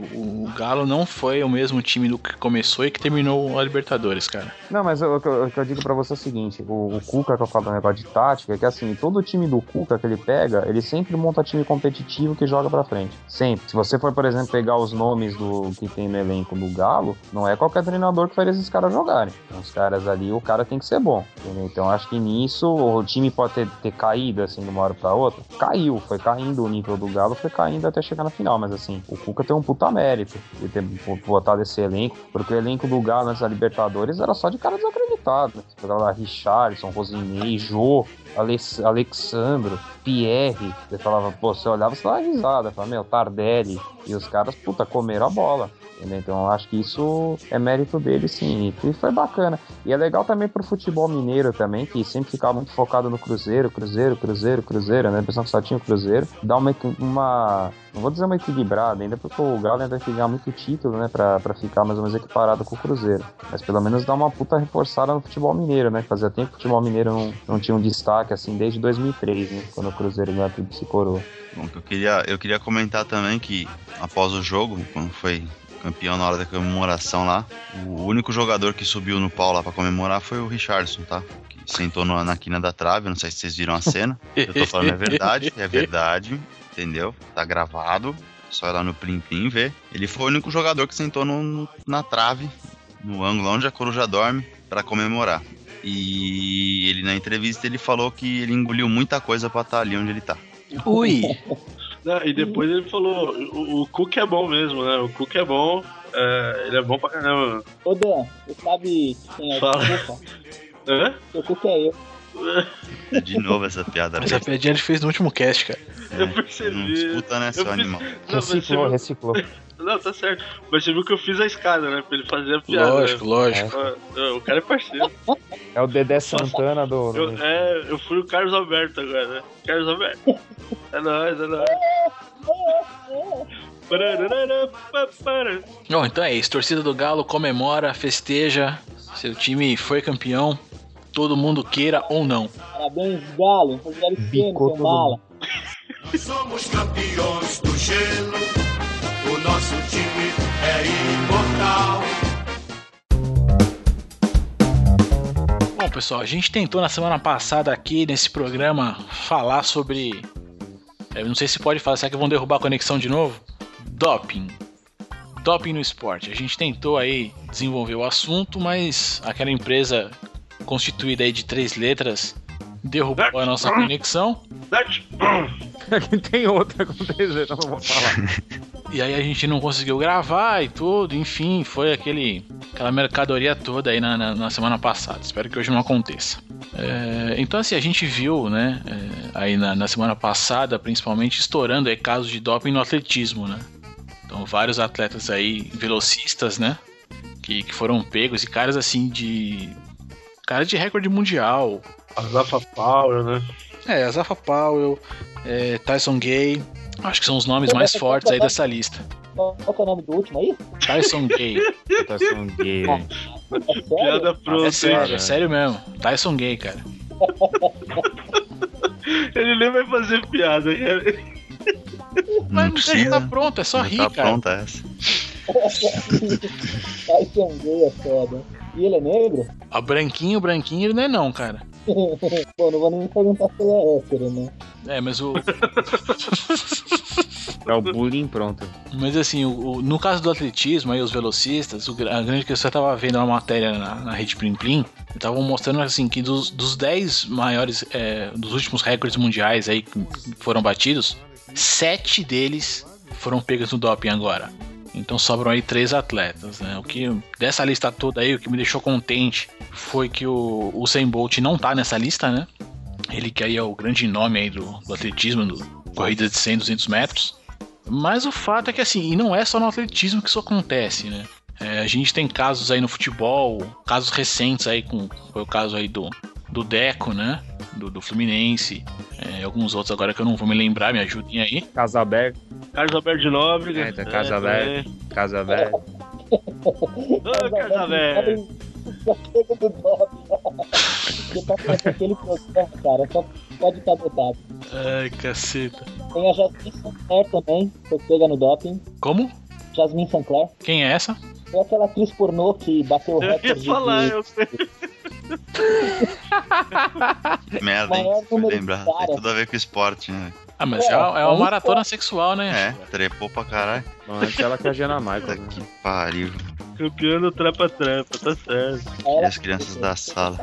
o Galo não foi o mesmo time do que começou e que terminou a Libertadores, cara. Não, mas o, que eu- eu digo pra você é o seguinte: o, o Cuca, que eu falo do negócio de tática, é que assim, todo time do Cuca que ele pega, ele sempre monta time competitivo que joga pra frente. Sempre. Se você for, por exemplo, pegar os nomes do que tem no elenco do Galo, não é qualquer treinador que faz esses caras jogarem. Então, os caras ali, o cara tem que ser bom. entendeu? Então, acho que nisso o time pode ter, ter caído assim de uma hora pra outra. Caiu, foi caindo o nível do Galo, foi caindo até chegar na final. Mas assim, o Cuca tem um puta mérito de ter botado esse elenco, porque o elenco do Galo nessa Libertadores era só de cara desacreditado. Né? Você pegava lá Richardson, Rosinei, Jô, Alex- Alexandro, Pierre. Você falava, pô, você olhava, você dava risada. Falava, meu, Tardelli. E os caras, puta, comeram a bola. entendeu? Então eu acho que isso é mérito dele, sim. E foi bacana. E é legal também pro futebol mineiro também, que sempre ficava muito focado no Cruzeiro, Cruzeiro, Cruzeiro, Cruzeiro, né? Pensando que só tinha o Cruzeiro. Dá uma, uma. Não vou dizer uma equilibrada, ainda porque o Galo ainda tem que ganhar muito título, né? Pra, pra ficar mais ou menos equiparado com o Cruzeiro. Mas pelo menos dá uma puta reforçada no futebol mineiro, né? Fazia tempo que o futebol mineiro não, não tinha um destaque assim desde 2003, né? Quando o Cruzeiro ganhou a Tríplice Coroa. Bom, que eu queria, eu queria comentar também que após o jogo, quando foi campeão na hora da comemoração lá, o único jogador que subiu no pau lá pra comemorar foi o Richardson, tá? Que sentou no- na quina da trave, não sei se vocês viram a cena. *laughs* Eu tô falando é verdade, é verdade, entendeu? Tá gravado, só ir lá no Plim Plim ver. Ele foi o único jogador que sentou no- no- na trave, no ângulo onde a coruja dorme, pra comemorar. E ele na entrevista ele falou que ele engoliu muita coisa pra estar ali onde ele tá. Ui! *laughs* Não, e depois ele falou, o, o Cook é bom mesmo, né? O Cook é bom, é, ele é bom pra caramba. Ô Dan, você sabe quem é o Fala. Cuca? Hã? O Cuca é eu. De novo essa piada. Essa piadinha ele fez no último cast, cara. Eu Não percebi. disputa, né, seu fiz- animal? Não, Reciclou, reciclou. Não, tá certo. Mas você viu que eu fiz a escada, né? Pra ele fazer a piada. Lógico, né? lógico. Ah, O cara é parceiro. É o Dedé Santana do. Eu, é, eu fui o Carlos Alberto agora, né? Carlos Alberto. É nóis, é nóis. Bom, então é isso. Torcida do Galo comemora, festeja. Seu time foi campeão. Todo mundo queira ou não. Parabéns, Galo. Bicou todo mala. Somos campeões do gelo. O nosso time é imortal. Bom, pessoal, a gente tentou na semana passada aqui nesse programa falar sobre. Eu não sei se pode falar, será que vão derrubar a conexão de novo? Doping. Doping no esporte. A gente tentou aí desenvolver o assunto, mas aquela empresa constituída aí de três letras derrubou a nossa conexão. Aqui tem outra acontecendo, não vou falar. E aí a gente não conseguiu gravar e tudo, enfim, foi aquele, aquela mercadoria toda aí na, na- na semana passada. Espero que hoje não aconteça. É, então, assim, a gente viu, né, é, aí na, na semana passada, principalmente, estourando aí casos de doping no atletismo, né? Então, vários atletas aí, velocistas, né? que, que foram pegos e caras assim de. Cara de recorde mundial. A Zafa Power, né? É, Zafa Powell, é, Tyson Gay. Acho que são os nomes mais fortes aí dessa lista. Qual é o nome do último aí? Tyson Gay. *laughs* Tyson Gay. É sério? Piada pronta. É sério, é sério mesmo. Tyson Gay, cara. *laughs* Ele nem vai fazer piada. cara. Não Mas já tá precisa. pronto, é só Já rir, tá cara. pronta essa. *laughs* Tyson Gay é foda. E ele é negro? A branquinho, branquinho, ele não é não, cara. *laughs* Bom, não vou nem perguntar se ele é hétero, né? É, mas o. *laughs* É o bullying pronto. Mas assim, o, o- no caso do atletismo, aí os velocistas, o a grande questão eu tava vendo uma matéria na, na rede Plim Plim, estavam mostrando assim que dos, dos 10 maiores, é, dos últimos recordes mundiais aí que foram batidos, sete deles foram pegos no doping agora. Então sobram aí três atletas, né? O que dessa lista toda aí, o que me deixou contente foi que o Usain Bolt não tá nessa lista, né? Ele que aí é o grande nome aí do, do atletismo, do corrida de 100, 200 metros. Mas o fato é que assim, e não é só no atletismo que isso acontece, né? É, a gente tem casos aí no futebol, casos recentes aí, com foi o caso aí do, do Deco, né? Do, do Fluminense, é, alguns outros agora que eu não vou me lembrar, me ajudem aí. Casa aberta, Carlos Alberto de Nóbrega. É, tá Casa também. casa velha. Ô, Carlos Alberto. Já chega do doping. Porque pra fazer aquele programa, cara, só pode estar dopado. Ai, caceta. Tem a Jasmine Sinclair também, foi pega no doping. Como? Jasmine Sinclair. Quem é essa? Foi aquela atriz pornô que bateu o Eu ia recorde falar, de eu sei. *laughs* Merda, hein? Lembrar. Tem tudo a ver com esporte, né? Ah, mas É, é, é é uma um maratona sexual, né? É, trepou pra caralho. Não, antes ela que a Jana Puta Michaels. né? que pariu. Campeão do Trapa-Trapa, tá certo. E as crianças da sala.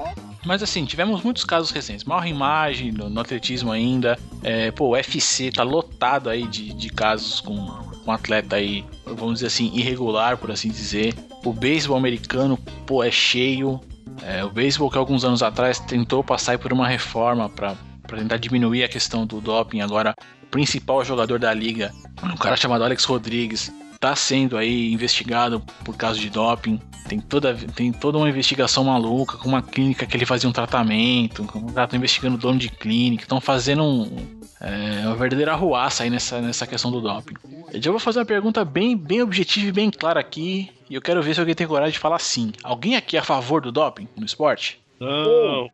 Mas assim, tivemos muitos casos recentes. Maior imagem no, no atletismo ainda. É, pô, o UFC tá lotado aí de, de casos com, com atleta aí, vamos dizer assim, irregular, por assim dizer. O beisebol americano, pô, é cheio. É, o beisebol que alguns anos atrás tentou passar por uma reforma para tentar diminuir a questão do doping. Agora, o principal jogador da liga, um cara chamado Alex Rodrigues, tá sendo aí investigado por causa de doping. Tem toda, tem toda uma investigação maluca, com uma clínica que ele fazia um tratamento, com um cara tá investigando o dono de clínica, estão fazendo um, é, uma verdadeira arruaça aí nessa, nessa questão do doping. Eu já vou fazer uma pergunta bem, bem objetiva e bem clara aqui, e eu quero ver se alguém tem coragem de falar sim. Alguém aqui é a favor do doping no esporte? Não.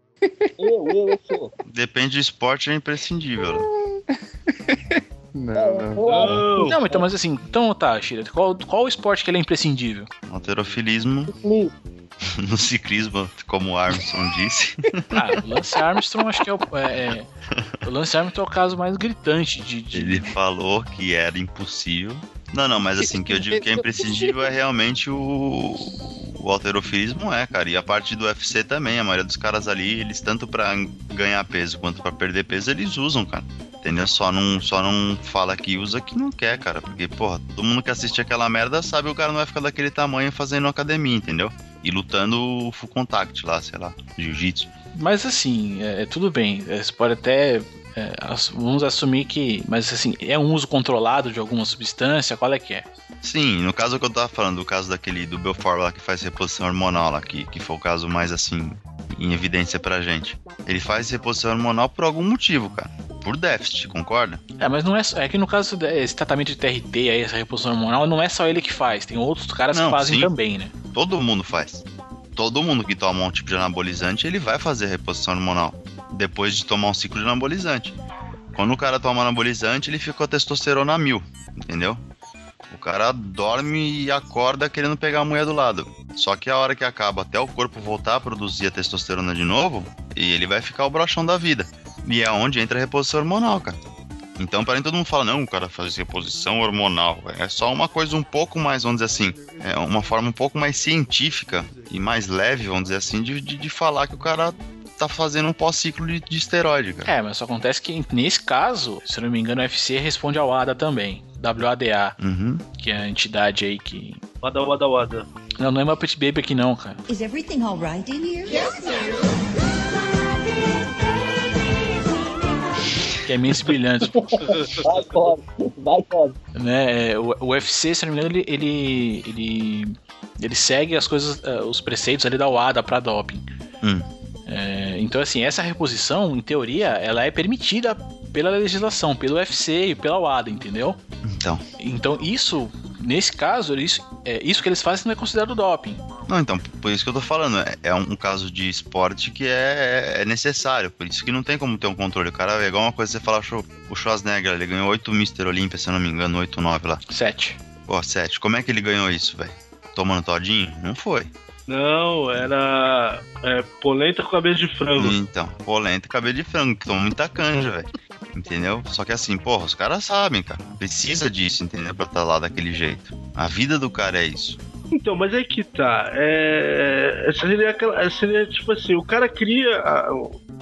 Eu, eu, eu sou. Depende do esporte, é imprescindível. *laughs* Não, não. Não. Não, então, mas assim, então tá, Shira, qual, qual o esporte que ele é imprescindível? Alterofilismo, *laughs* no ciclismo, como o Armstrong disse. Ah, o Lance Armstrong acho que é o. é, é, o Lance Armstrong é o caso mais gritante de. de- Ele falou que era impossível. Não, não, mas assim, que eu digo que é *laughs* imprescindível é realmente o, o alterofilismo, é, cara. E a parte do UFC também, a maioria dos caras ali, eles tanto pra ganhar peso quanto pra perder peso, eles usam, cara. Entendeu? Só não, só não fala que usa que não quer, cara. Porque, porra, todo mundo que assiste aquela merda sabe que o cara não vai ficar daquele tamanho fazendo academia, entendeu? E lutando full contact lá, sei lá, jiu-jitsu. Mas assim, é, é tudo bem. é, Você pode até. É, vamos assumir que. Mas assim, é um uso controlado de alguma substância? Qual é que é? Sim, no caso que eu tava falando, do caso daquele do Belfort lá que faz reposição hormonal lá, que, que foi o caso mais assim, em evidência pra gente. Ele faz reposição hormonal por algum motivo, cara. Por déficit, concorda? É, mas não é. só- É que no caso desse tratamento de TRT, aí, essa reposição hormonal, não é só ele que faz. Tem outros caras Não, que fazem sim. também, né? Todo mundo faz. Todo mundo que toma um tipo de anabolizante, ele vai fazer reposição hormonal. Depois de tomar um ciclo de anabolizante. Quando o cara toma anabolizante, ele fica com a testosterona mil, entendeu? O cara dorme e acorda querendo pegar a mulher do lado. Só que a hora que acaba, até o corpo voltar a produzir a testosterona de novo, e ele vai ficar o brochão da vida. E é onde entra a reposição hormonal, cara. Então, para todo mundo fala, não, o cara faz reposição hormonal. É só uma coisa um pouco mais, vamos dizer assim, é uma forma um pouco mais científica e mais leve, vamos dizer assim, de, de, de falar que o cara tá fazendo um pós-ciclo de, de esteroide, cara. É, mas só acontece que nesse caso, se eu não me engano, o UFC responde ao ADA também. WADA, Uhum. que é a entidade aí que. Wada, wada, wada. Não, não é Muppet Baby aqui não, cara. Is everything all right in here? Que é Mentes Brilhantes. *laughs* Vai, Cosme. Vai, Cosme. né? O, o UFC, se não me engano, ele, ele, ele Ele segue as coisas, eh, os preceitos ali da UADA para doping. Hum. É, então, assim, essa reposição, em teoria, ela é permitida pela legislação, pelo UFC e pela UADA, entendeu? Então. Então, isso, nesse caso, isso, é, isso que eles fazem não é considerado doping. Não, então, por isso que eu tô falando. É, é um caso de esporte que é, é necessário. Por isso que não tem como ter um controle. O cara é igual uma coisa você fala, "Show, o Schwarzenegger, ele ganhou 8 Mr. Olímpia, se eu não me engano, 8, 9 lá. Sete. Pô, 7. Como é que ele ganhou isso, velho? Tomando todinho? Não foi. Não, era é, polenta com cabeça de frango. Então, polenta e cabelo de frango, que toma muita canja, velho. Entendeu? Só que assim, porra, os caras sabem, cara. Precisa disso, entendeu? Pra estar lá daquele jeito. A vida do cara é isso. Então, mas aí que tá. É, seria, aquela, seria tipo assim: o cara cria.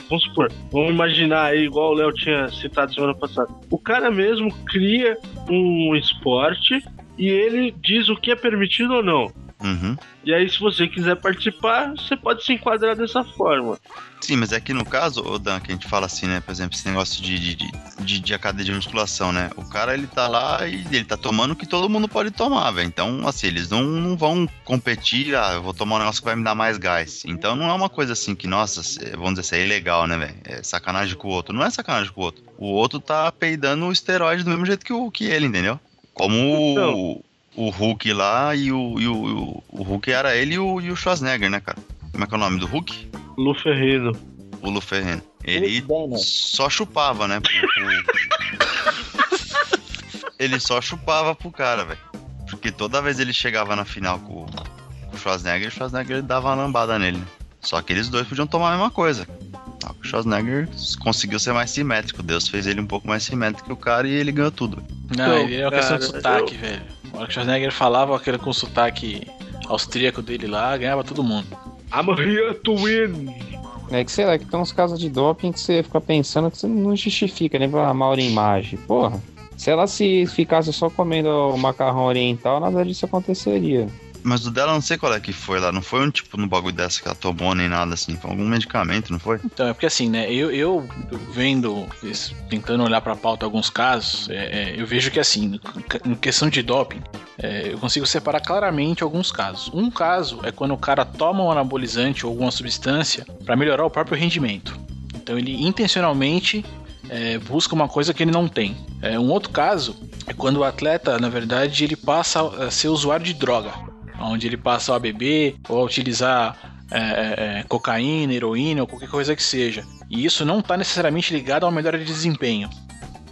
vamos supor, vamos imaginar aí, igual o Léo tinha citado semana passada. O cara mesmo cria um esporte e ele diz o que é permitido ou não. Uhum. E aí, se você quiser participar, você pode se enquadrar dessa forma. Sim, mas é que no caso, ô Dan, que a gente fala assim, né? Por exemplo, esse negócio de, de, de, de, de academia de musculação, né? O cara, ele tá lá e ele tá tomando o que todo mundo pode tomar, velho. Então, assim, eles não, não vão competir, ah, eu vou tomar um negócio que vai me dar mais gás. Então, não é uma coisa assim que, nossa, vamos dizer assim, é ilegal, né, velho? É sacanagem com o outro. Não é sacanagem com o outro. O outro tá peidando o esteroide do mesmo jeito que, o, que ele, entendeu? Como Então. o, o Hulk lá e o, e o, o, Hulk era ele e o, e o Schwarzenegger, né, cara? Como é que é o nome do Hulk? Lu Ferrino. O Luferreno. Ele Bruce Banner. só chupava, né? pro- *laughs* ele só chupava pro cara, velho. Porque toda vez ele chegava na final com, com o Schwarzenegger, o Schwarzenegger dava uma lambada nele, né? Só que eles dois podiam tomar a mesma coisa. O Schwarzenegger conseguiu ser mais simétrico. Deus fez ele um pouco mais simétrico que o cara e ele ganhou tudo. Não, Então, ele é uma questão de cara, sotaque, velho. A hora que o Schwarzenegger falava aquele com sotaque austríaco dele lá, ganhava todo mundo. I'm here to win. É que sei lá, que tem uns casos de doping que você fica pensando que você não justifica, né? Pra mal imagem. Porra. Se ela se ficasse só comendo o macarrão oriental, nada disso aconteceria. Mas o dela não sei qual é que foi lá. Não foi um tipo no bagulho dessa que ela tomou nem nada assim. Foi algum medicamento, não foi? Então, é porque assim, né, eu, eu vendo, tentando olhar pra pauta alguns casos, é, é, eu vejo que assim, em questão de doping, é, eu consigo separar claramente alguns casos. Um caso é quando o cara toma um anabolizante ou alguma substância pra melhorar o próprio rendimento. Então ele intencionalmente é, busca uma coisa que ele não tem. É, um outro caso é quando o atleta, na verdade, ele passa a ser usuário de droga, onde ele passa a beber ou a utilizar é, é, é, cocaína, heroína ou qualquer coisa que seja. E isso não está necessariamente ligado a uma melhora de desempenho.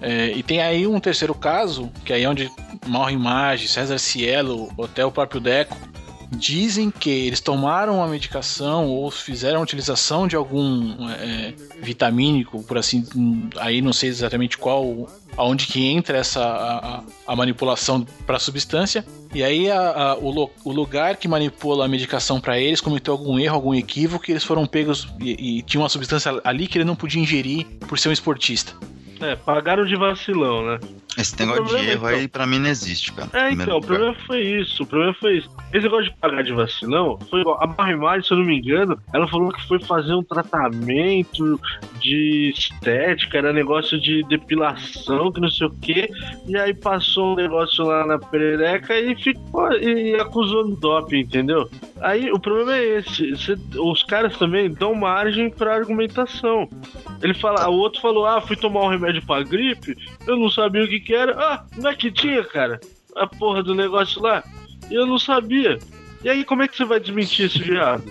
É, e tem aí um terceiro caso, que aí é onde Mauro Imagem, César Cielo, até o próprio Deco, dizem que eles tomaram uma medicação ou fizeram a utilização de algum é, vitamínico, por assim, aí não sei exatamente qual, aonde que entra essa a, a- manipulação para a substância. E aí a- a- o, o lugar que manipula a medicação para eles cometeu algum erro, algum equívoco, que eles foram pegos e, e tinha uma substância ali que ele não podia ingerir por ser um esportista. É, pagaram de vacilão, né? Esse O negócio de erro então- aí pra mim não existe, cara. É, então, o lugar. problema foi isso. O problema foi isso. Esse negócio de pagar de vacilão foi igual. A Barra Imagem, se eu não me engano, ela falou que foi fazer um tratamento de estética, era negócio de depilação, que não sei o quê. E aí passou um negócio lá na perereca e ficou e acusou no doping, entendeu? Aí o problema é esse. cê- os caras também dão margem pra argumentação. Ele fala, o outro falou, ah, fui tomar um remédio pra gripe, eu não sabia o que que era. Ah, não é que tinha, cara? A porra do negócio lá. E eu não sabia. E aí, como é que você vai desmentir esse viado?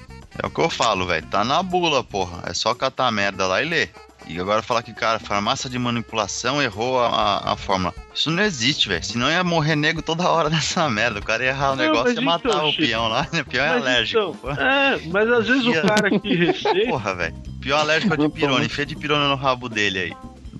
É o que eu falo, velho. Tá na bula, porra. É só catar a merda lá e ler. E agora falar que, cara, farmácia de manipulação errou a, a, a fórmula. Isso não existe, velho. Senão ia morrer nego toda hora *laughs* nessa merda. O cara ia errar o Não, negócio e ia então, matar o Chico, peão lá. né? O peão é alérgico. então, é, mas às vezes o cara que *laughs* receita. Porra, velho. Peão alérgico é de pirona. Enfia de pirona no rabo dele aí.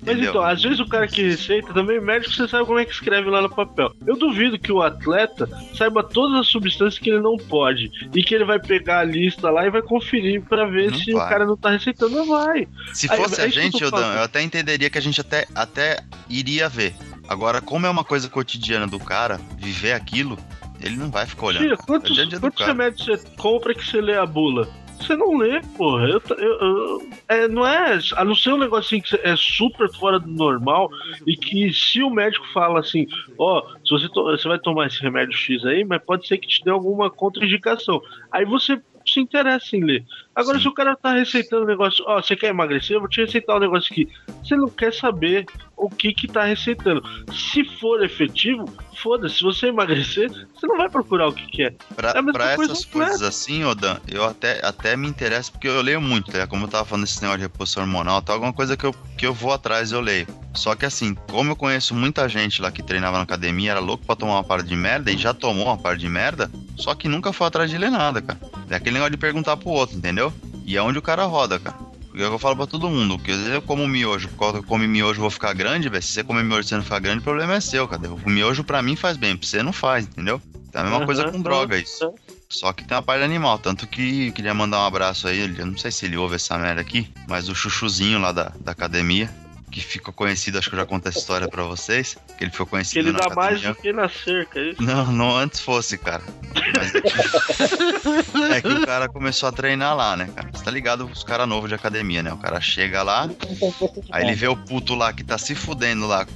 Mas Entendeu? então, às vezes o cara que receita também, médico, você sabe como é que escreve lá no papel. Eu duvido que o atleta saiba todas as substâncias que ele não pode. E que ele vai pegar a lista lá e vai conferir pra ver Não se vai. o cara não tá receitando. Não vai. Se fosse é a eu gente, eu, falando. eu até entenderia que a gente até, até iria ver. Agora, como é uma coisa cotidiana do cara, viver aquilo, ele não vai ficar olhando. Cara. quantos, É quantos remédios você compra que você lê a bula? Você não lê, porra. Eu, eu- eu- é, não é. A não ser um negocinho que é super fora do normal e que se o médico fala assim, ó, se você, você vai tomar esse remédio X aí, mas pode ser que te dê alguma contraindicação. Aí você se interessa em ler. Agora, Sim. se o cara tá receitando um negócio, ó, você quer emagrecer? Eu vou te receitar um negócio aqui. Você não quer saber o que que tá receitando. Se for efetivo, foda-se. Se você emagrecer, você não vai procurar o que que é. Pra, É pra essas coisas assim, Odan, eu até, até me interesso, porque eu leio muito, né? Como eu tava falando desse negócio de reposição hormonal, tá? Alguma coisa que eu, que eu vou atrás eu leio. Só que assim, como eu conheço muita gente lá que treinava na academia, era louco pra tomar uma parada de merda e já tomou uma parada de merda, só que nunca foi atrás de ler nada, cara. É aquele negócio de perguntar pro outro, entendeu? E é onde o cara roda, cara. Porque é o que eu falo pra todo mundo, porque às vezes eu como miojo, eu como miojo eu vou ficar grande, velho. Se você comer miojo e você não ficar grande, o problema é seu, cara. O miojo pra mim faz bem, pra você não faz, entendeu? É a mesma Aham, coisa com droga, isso. Só que tem uma parte animal, tanto que queria mandar um abraço aí, eu não sei se ele ouve essa merda aqui, mas o chuchuzinho lá da, da academia, que ficou conhecido, acho que eu já contei essa história pra vocês, que ele ficou Que conhecido ele na dá mais academia. do que na cerca, é isso? Não, não antes fosse, cara. Mas é, que... *laughs* é que o cara começou a treinar lá, né, cara? Você tá ligado os caras novos de academia, né? O cara chega lá, aí ele vê o puto lá que tá se fudendo lá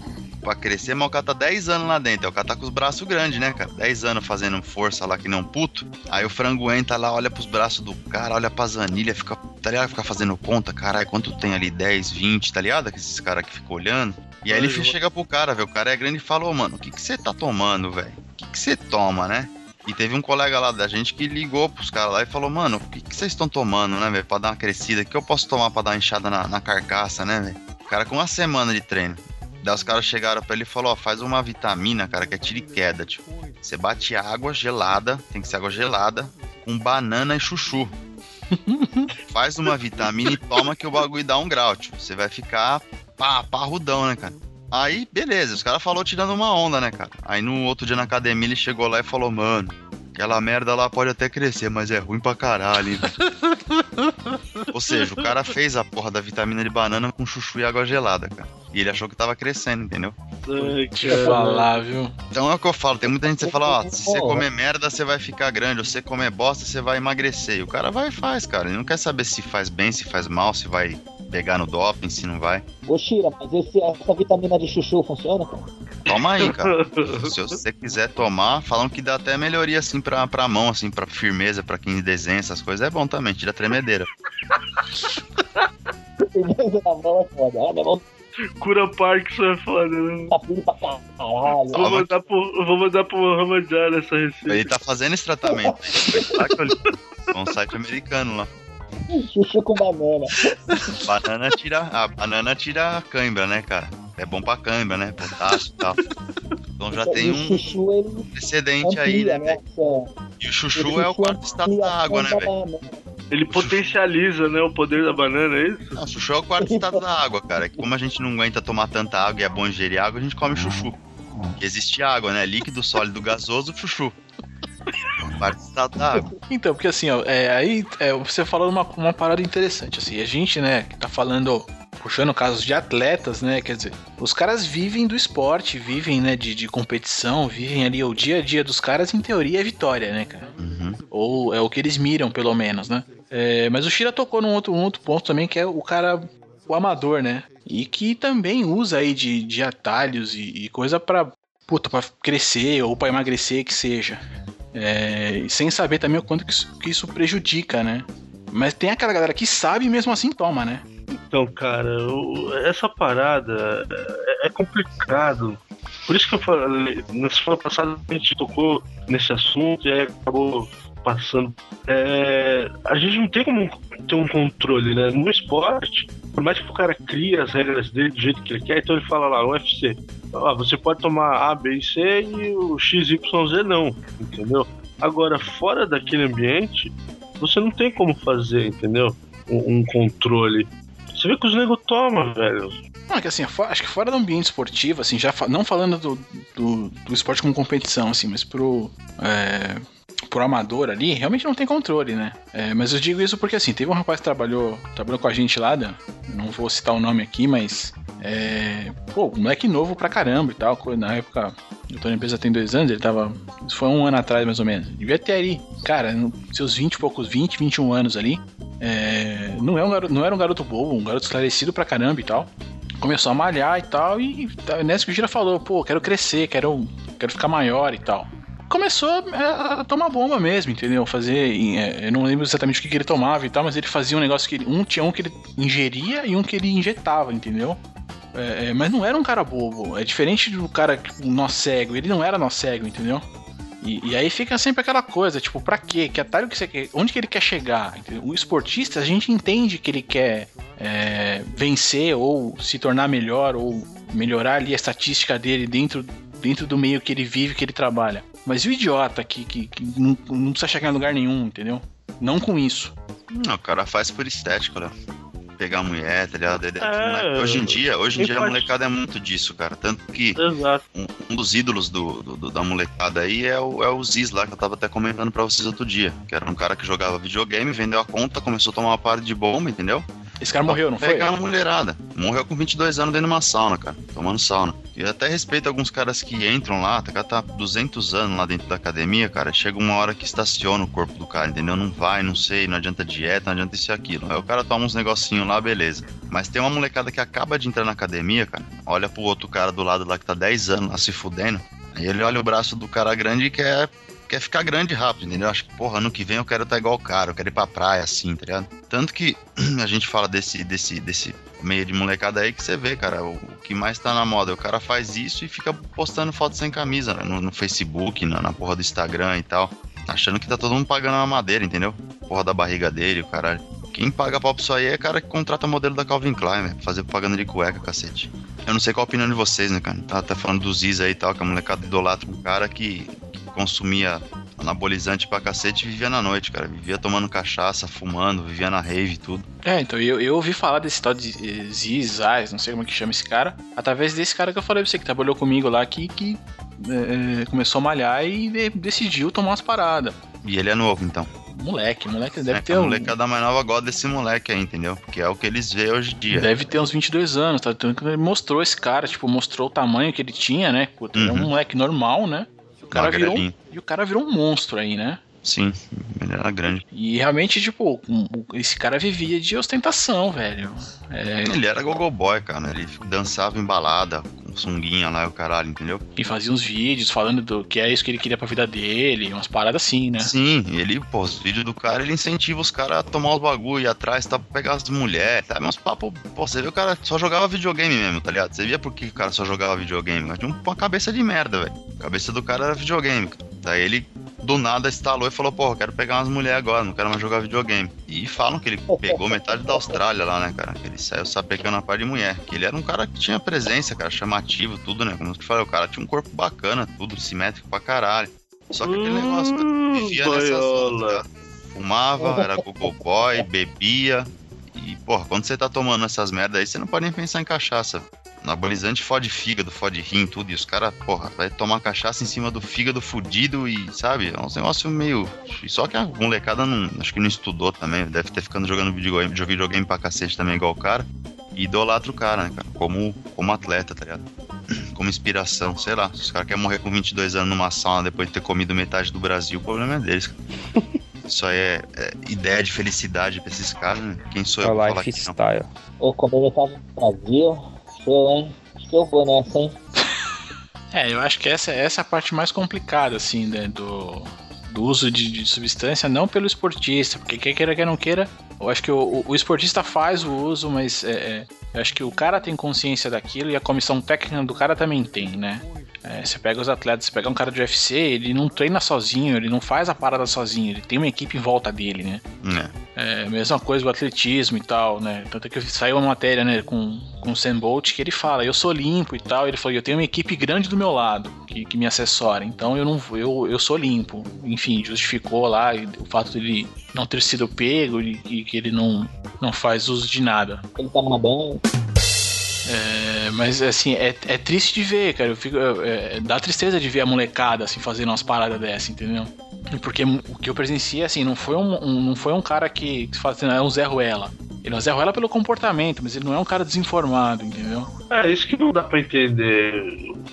pra crescer, mas o cara tá 10 anos lá dentro. Aí O cara tá com os braços grandes, né, cara? 10 anos fazendo força lá que nem um puto. Aí o frango entra lá, olha pros braços do cara, olha pras anilhas, fica, tá ligado? Fica fazendo conta, caralho, quanto tem ali? 10, 20, tá ligado? Que esses caras que ficam olhando. E aí ele eu- chega pro cara, velho. O cara é grande e fala, ô, mano, o que você tá tomando, velho? O que que você toma, né? E teve um colega lá da gente que ligou pros caras lá e falou, mano, o que que vocês estão tomando, né, velho? Pra dar uma crescida. O que eu posso tomar pra dar uma inchada na, na carcaça, né, velho? O cara com uma semana de treino. Daí os caras chegaram pra ele e falou, ó, faz uma vitamina, cara, que é tiro e queda, tipo. Você bate água gelada, tem que ser água gelada, com banana e chuchu. *laughs* Faz uma vitamina e toma que o bagulho dá um grau, tipo. Você vai ficar pá, parrudão, né, cara? Aí, beleza, os caras falou tirando uma onda, né, cara? Aí no outro dia na academia ele chegou lá e falou, mano, aquela merda lá pode até crescer, mas é ruim pra caralho, hein, velho?" *laughs* Ou seja, o cara fez a porra da vitamina de banana com chuchu e água gelada, cara. E ele achou que tava crescendo, entendeu? Ai, Deixa eu cara. falar, viu? Então é o que eu falo, tem muita gente que você fala, ó, se você comer merda, você vai ficar grande, ou se você comer bosta, você vai emagrecer. E o cara vai e faz, cara. Ele não quer saber se faz bem, se faz mal, se vai pegar no doping, se não vai. Ô, Shira, mas esse, essa vitamina de chuchu funciona, cara? Toma aí, cara. *laughs* Se você quiser tomar, falam que dá até melhoria assim pra, pra mão, assim, pra firmeza, pra quem desenha essas coisas. É bom também, tira tremedeira. *laughs* Firmeza na mão é foda. Ah, minha mão Cura Parkinson é foda, né? tá pra caralho. Vou mandar pro, vou mandar pro Ali essa receita. Ele tá fazendo esse tratamento. É *laughs* um site americano lá. Chuchu com banana. Banana tira. A banana tira a cãibra, né, cara? É bom pra cãibra, né? Potássio e tal. Então já e tem um chuchu, ele precedente aí, amplia, né, né? velho? essa- E o chuchu é o quarto estado da água, né, velho? Ele potencializa, né, o poder da banana, é isso? Não, o chuchu é o quarto *laughs* estado da água, cara. Que Como a gente não aguenta tomar tanta água e é bom ingerir água, a gente come chuchu. Que existe água, né? Líquido, sólido, gasoso, chuchu. *laughs* Água. Então, porque assim, ó, é, aí é, você falou uma, uma parada interessante, assim, a gente, né, que tá falando, puxando casos de atletas, né, quer dizer, os caras vivem do esporte, vivem, né, de, de competição, vivem ali o dia a dia dos caras, em teoria é vitória, né, cara? Uhum. Ou é o que eles miram, pelo menos, né? É, mas o Shira tocou num outro, um outro ponto também, que é o cara, o amador, né? E que também usa aí de, de atalhos e, e coisa pra, puta, pra crescer ou pra emagrecer, que seja. É, sem saber também o quanto que isso, que isso prejudica, né? Mas tem aquela galera que sabe e mesmo assim toma, né? Então, cara, o- essa parada é, é complicado. Por isso que eu falei, na semana passada a gente tocou nesse assunto e aí acabou passando. É, a gente não tem como ter um controle, né? No esporte, por mais que o cara crie as regras dele do jeito que ele quer, então ele fala lá, UFC. Ah, você pode tomar A, B e C e o XYZ não, entendeu? Agora, fora daquele ambiente, você não tem como fazer, entendeu? Um, um controle. Você vê que os nego tomam, velho. Não, é que assim, fo- acho que fora do ambiente esportivo, assim, já fa- não falando do, do, do esporte como competição, assim, mas pro, é, pro amador ali, realmente não tem controle, né? É, mas eu digo isso porque, assim, teve um rapaz que trabalhou, trabalhou com a gente lá, não vou citar o nome aqui, mas, é, pô, moleque novo pra caramba e tal, na época, Eu tô na empresa tem dois anos, ele tava. Isso foi um ano atrás, mais ou menos. Devia ter ali, cara, seus 20 e poucos, 20, 21 anos ali. É, não, é um garoto, não era um garoto bobo, um garoto esclarecido pra caramba e tal. Começou a malhar e tal, e tá, nessa que o Gira falou, pô, quero crescer, quero, quero ficar maior e tal. Começou a, a tomar bomba mesmo, entendeu? Fazer. é, eu não lembro exatamente o que, que ele tomava e tal, mas ele fazia um negócio que ele. Um tinha um que ele ingeria e um que ele injetava, entendeu? É, é, mas não era um cara bobo. É diferente do cara, tipo, nó cego. Ele não era nó cego, entendeu? E, e aí fica sempre aquela coisa, tipo, pra quê? Que atalho que você quer? Onde que ele quer chegar? O esportista, a gente entende que ele quer é, vencer ou se tornar melhor ou melhorar ali a estatística dele dentro, dentro do meio que ele vive, que ele trabalha. Mas e o idiota que, que, que não, não precisa chegar em lugar nenhum, entendeu? Não com isso. Não, o cara faz por estética, né? Pegar a mulher, tá ligado? É, moleque- hoje em dia, hoje em dia a molecada é muito disso, cara. Tanto que Exato. um, um dos ídolos do, do- do- da molecada aí é o, é o Ziz lá, que eu tava até comentando pra vocês outro dia. Que era um cara que jogava videogame, vendeu a conta, começou a tomar uma parte de bomba, entendeu? Esse cara morreu, não foi? Pegar uma mulherada. Morreu com 22 anos dentro de uma sauna, cara. Tomando sauna. E até respeito alguns caras que entram lá, tá, tá 200 anos lá dentro da academia, cara. Chega uma hora que estaciona o corpo do cara, entendeu? Não vai, não sei, não adianta dieta, não adianta isso e aquilo. Aí o cara toma uns negocinhos lá, beleza. Mas tem uma molecada que acaba de entrar na academia, cara. Olha pro outro cara do lado lá que tá 10 anos lá se fudendo. Aí ele olha o braço do cara grande e quer quer ficar grande rápido, entendeu? Acho que, porra, ano que vem eu quero estar igual o cara, eu quero ir pra praia assim, tá ligado? Tanto que *clears throat* a gente fala desse, desse, desse meio de molecada aí que você vê, cara, o, o que mais tá na moda. O cara faz isso e fica postando foto sem camisa né? no, no Facebook, na, na porra do Instagram e tal. Achando que tá todo mundo pagando uma madeira, entendeu? Porra da barriga dele, o caralho. Quem paga pau pra isso aí é cara que contrata modelo da Calvin Klein, né? Fazer propaganda de cueca, cacete. Eu não sei qual a opinião de vocês, né, cara? Tá, tá falando do Ziz aí e tal, que a molecada idolatra um cara que consumia anabolizante pra cacete e vivia na noite, cara. Vivia tomando cachaça, fumando, vivia na rave e tudo. É, então eu, eu ouvi falar desse tal de eh, Ziz, Zaz, não sei como é que chama esse cara, através desse cara que eu falei pra você, que trabalhou comigo lá, que, que eh, começou a malhar e de- decidiu tomar umas paradas. E ele é novo, então. Moleque, moleque deve é, ter a um, molecada mais nova gosta desse moleque aí, entendeu? Porque é o que eles veem hoje em dia. deve ter uns 22 anos, tá? Que ele mostrou esse cara, tipo, mostrou o tamanho que ele tinha, né? Puta, é um Uhum. moleque normal, né? O cara virou, e o cara virou um monstro aí, né? Sim, ele era grande. E realmente, tipo, esse cara vivia de ostentação, velho. É, Ele era gogo boy, cara. Ele dançava em balada, com sunguinha lá e o caralho, entendeu? e fazia uns vídeos falando do que é isso que ele queria pra vida dele, umas paradas assim, né? Sim, ele, pô, os vídeos do cara, ele incentiva os caras a tomar os bagulho e atrás, tá, pra pegar as mulheres, sabe? Uns papos, pô, você vê o cara só jogava videogame mesmo, tá ligado? Você via por que o cara só jogava videogame? Tinha um- uma cabeça de merda, velho. A cabeça do cara era videogame. Daí ele, do nada, instalou e falou, eu quero pegar umas mulheres agora, não quero mais jogar videogame. E falam que ele pegou metade da Austrália lá, né, cara? Que ele saiu sapecando a par de mulher. Que ele era um cara que tinha presença, cara, chamativo, tudo, né? Como eu te falei, o cara tinha um corpo bacana, tudo simétrico pra caralho. Só que aquele negócio, cara, Hum, vivia nessa zona. Fumava, era gogo boy, bebia. E, porra, quando você tá tomando essas merdas aí, você não pode nem pensar em cachaça. Anabolizante fode fígado, fode rim, tudo. E os caras, porra, vai tomar cachaça em cima do fígado fudido e, sabe? É um negócio meio. Só que a molecada não. Acho que não estudou também. Deve ter ficando jogando videogame, videogame pra cacete também, igual o cara. E idolatra o cara, né, cara? Como, como atleta, tá ligado? *clears throat* Como inspiração, sei lá. Se os caras querem morrer com 22 anos numa sauna depois de ter comido metade do Brasil, o problema é deles, cara. *laughs* Isso aí é, é ideia de felicidade pra esses caras, né? Quem sou eu É pra o falar que não? lifestyle. Ô, quando ele tava no Brasil, show, hein? Acho que eu vou nessa, hein? É, eu acho que essa, essa é a parte mais complicada, assim, né, do, do uso de, de substância, não pelo esportista, porque quer queira, quer não queira, eu acho que o, o- o esportista faz o uso, mas é, é, eu acho que o cara tem consciência daquilo e a comissão técnica do cara também tem, né? É, você pega os atletas, você pega um cara de UFC, ele não treina sozinho, ele não faz a parada sozinho, ele tem uma equipe em volta dele, né? É. É, mesma coisa o atletismo e tal, né? Tanto que saiu uma matéria, né, com, com o Sam Bolt que ele fala, eu sou limpo e tal. Ele falou, eu tenho uma equipe grande do meu lado que, que me assessora, então eu não eu, eu sou limpo. Enfim, justificou lá o fato dele não ter sido pego e, e que ele não, não faz uso de nada. Ele tava bem. É, mas assim, é, é triste de ver, cara. Eu fico, é, é, dá tristeza de ver a molecada assim fazendo umas paradas dessa, entendeu? Porque o que eu presenciei, assim, não foi um, um- não foi um cara que, que fala assim, é um Zé Ruela. Ele é um Zé Ruela pelo comportamento, mas ele não é um cara desinformado, entendeu? É, isso que não dá pra entender.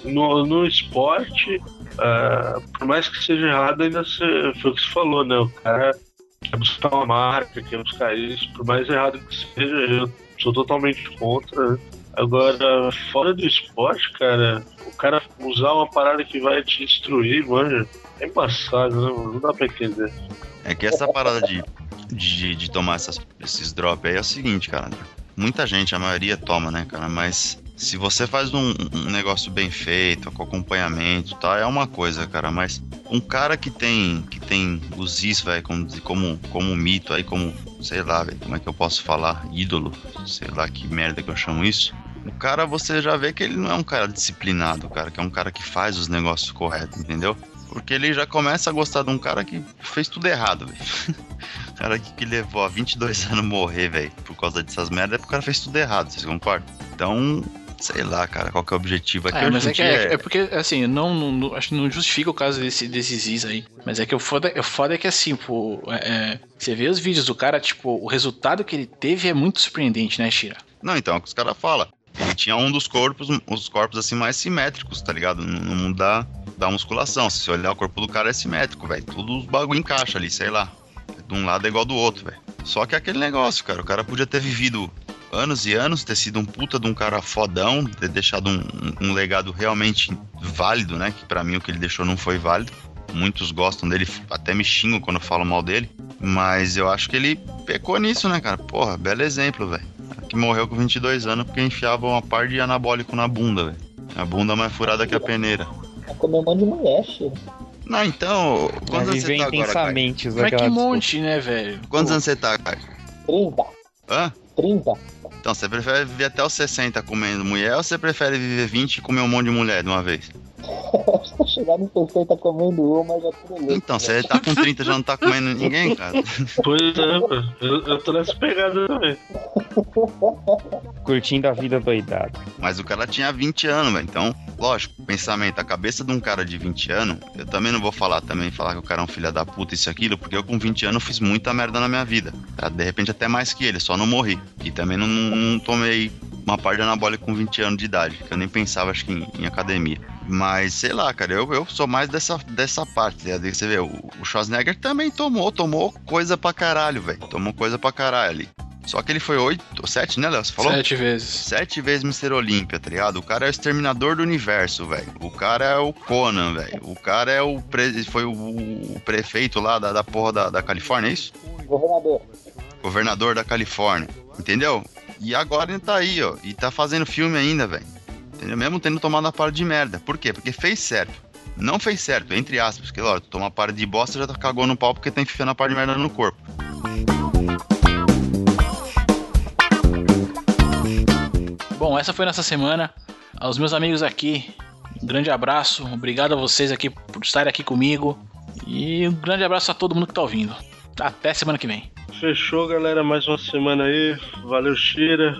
no, no esporte, ah, por mais que seja errado, ainda se, foi o que você falou, né? O cara quer buscar uma marca, quer buscar isso, por mais errado que seja, eu sou totalmente contra. né? Agora, fora do esporte, cara, o cara usar uma parada que vai te destruir, manja, é embaçado, né, mano? Não dá pra entender. É que essa parada de, de, de tomar essas- esses drops aí é o seguinte, cara. Muita gente, a maioria toma, né, cara? Mas se você faz um, um negócio bem feito, com acompanhamento tal, é uma coisa, cara. Mas um cara que tem que tem os is, velho, como, como, como mito aí, como, sei lá, velho, como é que eu posso falar? Ídolo, sei lá que merda que eu chamo isso. O cara, você já vê que ele não é um cara disciplinado, cara, que é um cara que faz os negócios corretos, entendeu? Porque ele já começa a gostar de um cara que fez tudo errado, velho. *laughs* Cara que, que levou a 22 anos morrer, velho, por causa dessas merdas, é porque o cara fez tudo errado, vocês concordam? Então, sei lá, cara, qual que é o objetivo aqui? É, mas é que dia é, é porque, assim, não, não- não- acho que não justifica o caso desse, desses is aí. Mas é que o foda, o foda é que, assim, pô, é- é, você vê os vídeos do cara, tipo, o resultado que ele teve é muito surpreendente, né, Shira? Não, então, é o que os caras falam. Ele tinha um dos corpos, os corpos assim mais simétricos, tá ligado? No, no mundo da, da musculação. Se você olhar o corpo do cara é simétrico, velho. Tudo os bagulho encaixa ali, sei lá. De um lado é igual do outro, velho. Só que é aquele negócio, cara. O cara podia ter vivido anos e anos, ter sido um puta de um cara fodão, ter deixado um, um- legado realmente válido, né? Que pra mim o que ele deixou não foi válido. Muitos gostam dele, até me xingam quando eu falo mal dele. Mas eu acho que ele pecou nisso, né, cara? Porra, belo exemplo, velho. Que morreu com 22 anos porque enfiava uma par de anabólico na bunda, velho. A bunda mais furada que a peneira. É comer um monte de mulher, Shira. Não, então, quantos anos você tá agora, intensamente. aquela desculpa. monte, né, velho? Quantos anos você tá, Caio? 30. Hã? 30. Então, você prefere viver até os 60 comendo mulher ou você prefere viver 20 e comer um monte de mulher de uma vez? *laughs* Chegar no 60 comendo uma, já tudo louco. Então, você tá com 30 e já não tá comendo ninguém, cara. Pois é, mano. Eu, eu tô nessa pegada também. Curtindo a vida doidada. Mas o cara tinha 20 anos, velho. Então, lógico, pensamento, a cabeça de um cara de 20 anos, eu também não vou falar também, falar que o cara é um filho da puta, isso e aquilo, porque eu com 20 anos fiz muita merda na minha vida. tá? De repente até mais que ele, só não morri. E também não, não- não tomei uma parte de anabólico com 20 anos de idade, que eu nem pensava, acho que em, em academia. Mas, sei lá, cara, eu, eu sou mais dessa, dessa parte. né? Você vê, o, o Schwarzenegger também tomou, tomou coisa pra caralho, velho. Tomou coisa pra caralho ali. Só que ele foi oito, sete, né, Léo? Você falou? Sete vezes. Sete vezes Mr. Olímpia, tá ligado? O cara é o exterminador do universo, velho. O cara é o Conan, velho. O cara é o. Pre... Foi o, o prefeito lá da, da porra da, da Califórnia, é isso? Governador. Governador da Califórnia. Entendeu? E agora ele tá aí, ó. E tá fazendo filme ainda, velho. Entendeu? Mesmo tendo tomado a par de merda. Por quê? Porque fez certo. Não fez certo, entre aspas. Porque, ó, tomar par de bosta já tá cagou no pau porque tá enfiando a par de merda no corpo. Bom, essa foi nossa semana. Aos meus amigos aqui, um grande abraço. Obrigado a vocês aqui por estarem aqui comigo. E um grande abraço a todo mundo que tá ouvindo. Até semana que vem. Fechou, galera. Mais uma semana aí. Valeu, Shira.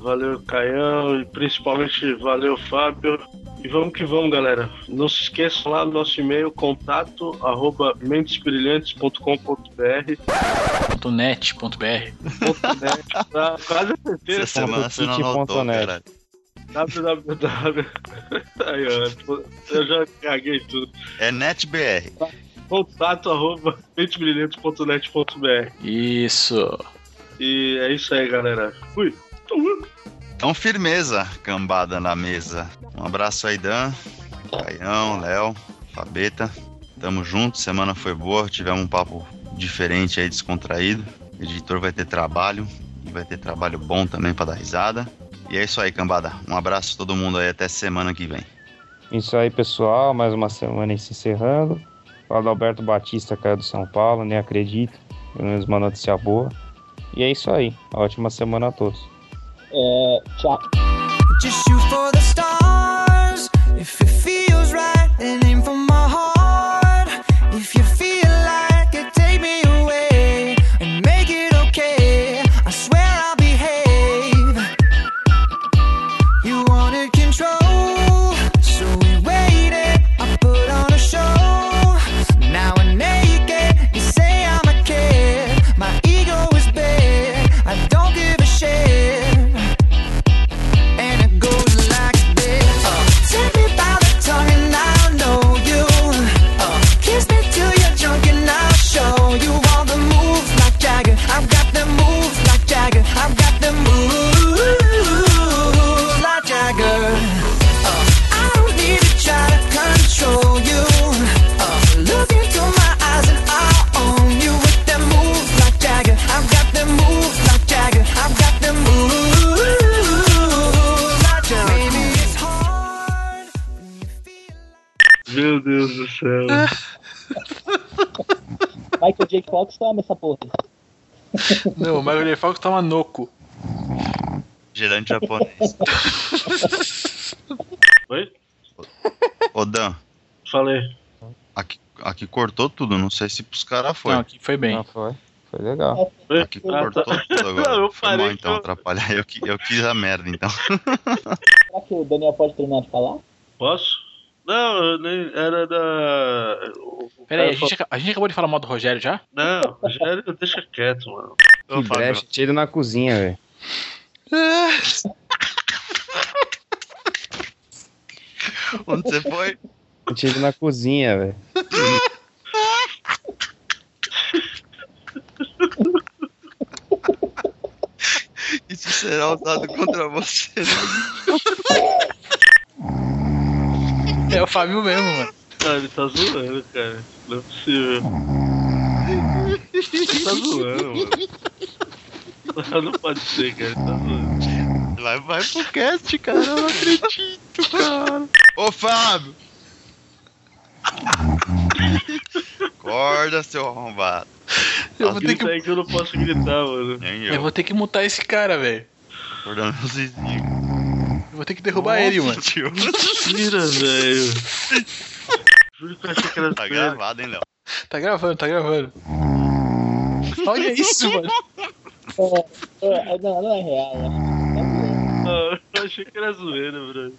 Valeu, Caião. E principalmente valeu, Fábio. E vamos que vamos, galera. Não se esqueçam lá do nosso e-mail, contato arroba mentesbrilhantes.com.br Ponto .net, ponto .br. .net, tá? Quase certeza. Essa semana você não anotou, caralho. www. *laughs* Aí, ó, eu já caguei tudo. É NetBR. Contato arroba mentesbrilhantes.net.br. Isso. E é isso aí, galera. Fui. Então, firmeza, cambada na mesa. Um abraço aí, Dan, Caião, Léo, Fabeta. Tamo junto, semana foi boa, tivemos um papo diferente aí, descontraído. O editor vai ter trabalho, e vai ter trabalho bom também pra dar risada. E é isso aí, cambada. Um abraço a todo mundo aí, até semana que vem. Isso aí, pessoal. Mais uma semana aí se encerrando. Fala do Alberto Batista, cara do São Paulo, nem acredito. Pelo menos uma notícia boa. E é isso aí. Ótima semana a todos. Eh, é, tchau. Just shoot for the stars. If it feels right, aim for Fox toma essa porra. Não, o Michael J. Fox toma noco. Gerante japonês. *laughs* Oi? Ô Dan, Falei. aqui, aqui cortou tudo, não sei se pros caras foi. Não, aqui foi bem. Não foi? Foi legal. Aqui Ah, cortou tá. tudo agora. *laughs* Não, eu foi mal então, eu- atrapalhar. Eu, eu quis a merda então. Será que o Daniel pode terminar de falar? Posso? Não, eu nem. Era da. o- o Pera aí, a gente, a gente acabou de falar mal do Rogério já? Não, Rogério, deixa quieto, mano. Ô, Que Fábio, brecha, tinha ido na cozinha, velho. *laughs* onde você foi? Tinha ido na cozinha, velho. Isso será usado contra você. né? *laughs* É o Fábio mesmo, mano. Ah, ele tá zoando, cara. Não é possível. Ele tá zoando, mano. Não pode ser, cara. Ele tá zoando. Vai, vai pro cast, cara. Eu não acredito, cara. Ô, Fábio! Acorda, seu arrombado. Eu vou ter que, que eu não posso gritar, mano. Nem eu eu. vou ter que mutar esse cara, velho. Acordando meus vizinhos. Vou ter que derrubar ele, mano. Tio. *laughs* Mentira, velho. Juro que eu achei que era Tá gravado, hein, Léo? Tá gravando, tá gravando. Olha isso, mano. É, é, não, não é real. zoando. Ah, Eu achei que era zoeira, bro.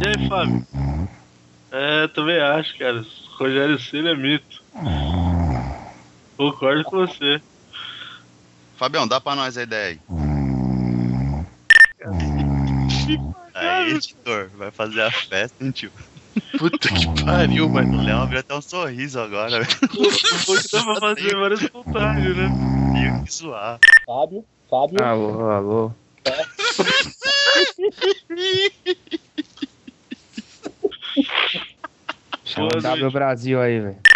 E aí, Fábio? É, também acho, cara. Rogério Ceni é mito. Concordo com você. Fabião, dá pra nós a ideia aí. Aí, editor, vai fazer a festa, hein, tio? *laughs* Puta que pariu, mano. O Léo abriu até um sorriso agora, velho. *laughs* Foi que dá pra fazer várias montagens, né? Tinha que zoar. Fábio, Fábio, Alô, alô. *laughs* Chama o W. Brasil aí, velho.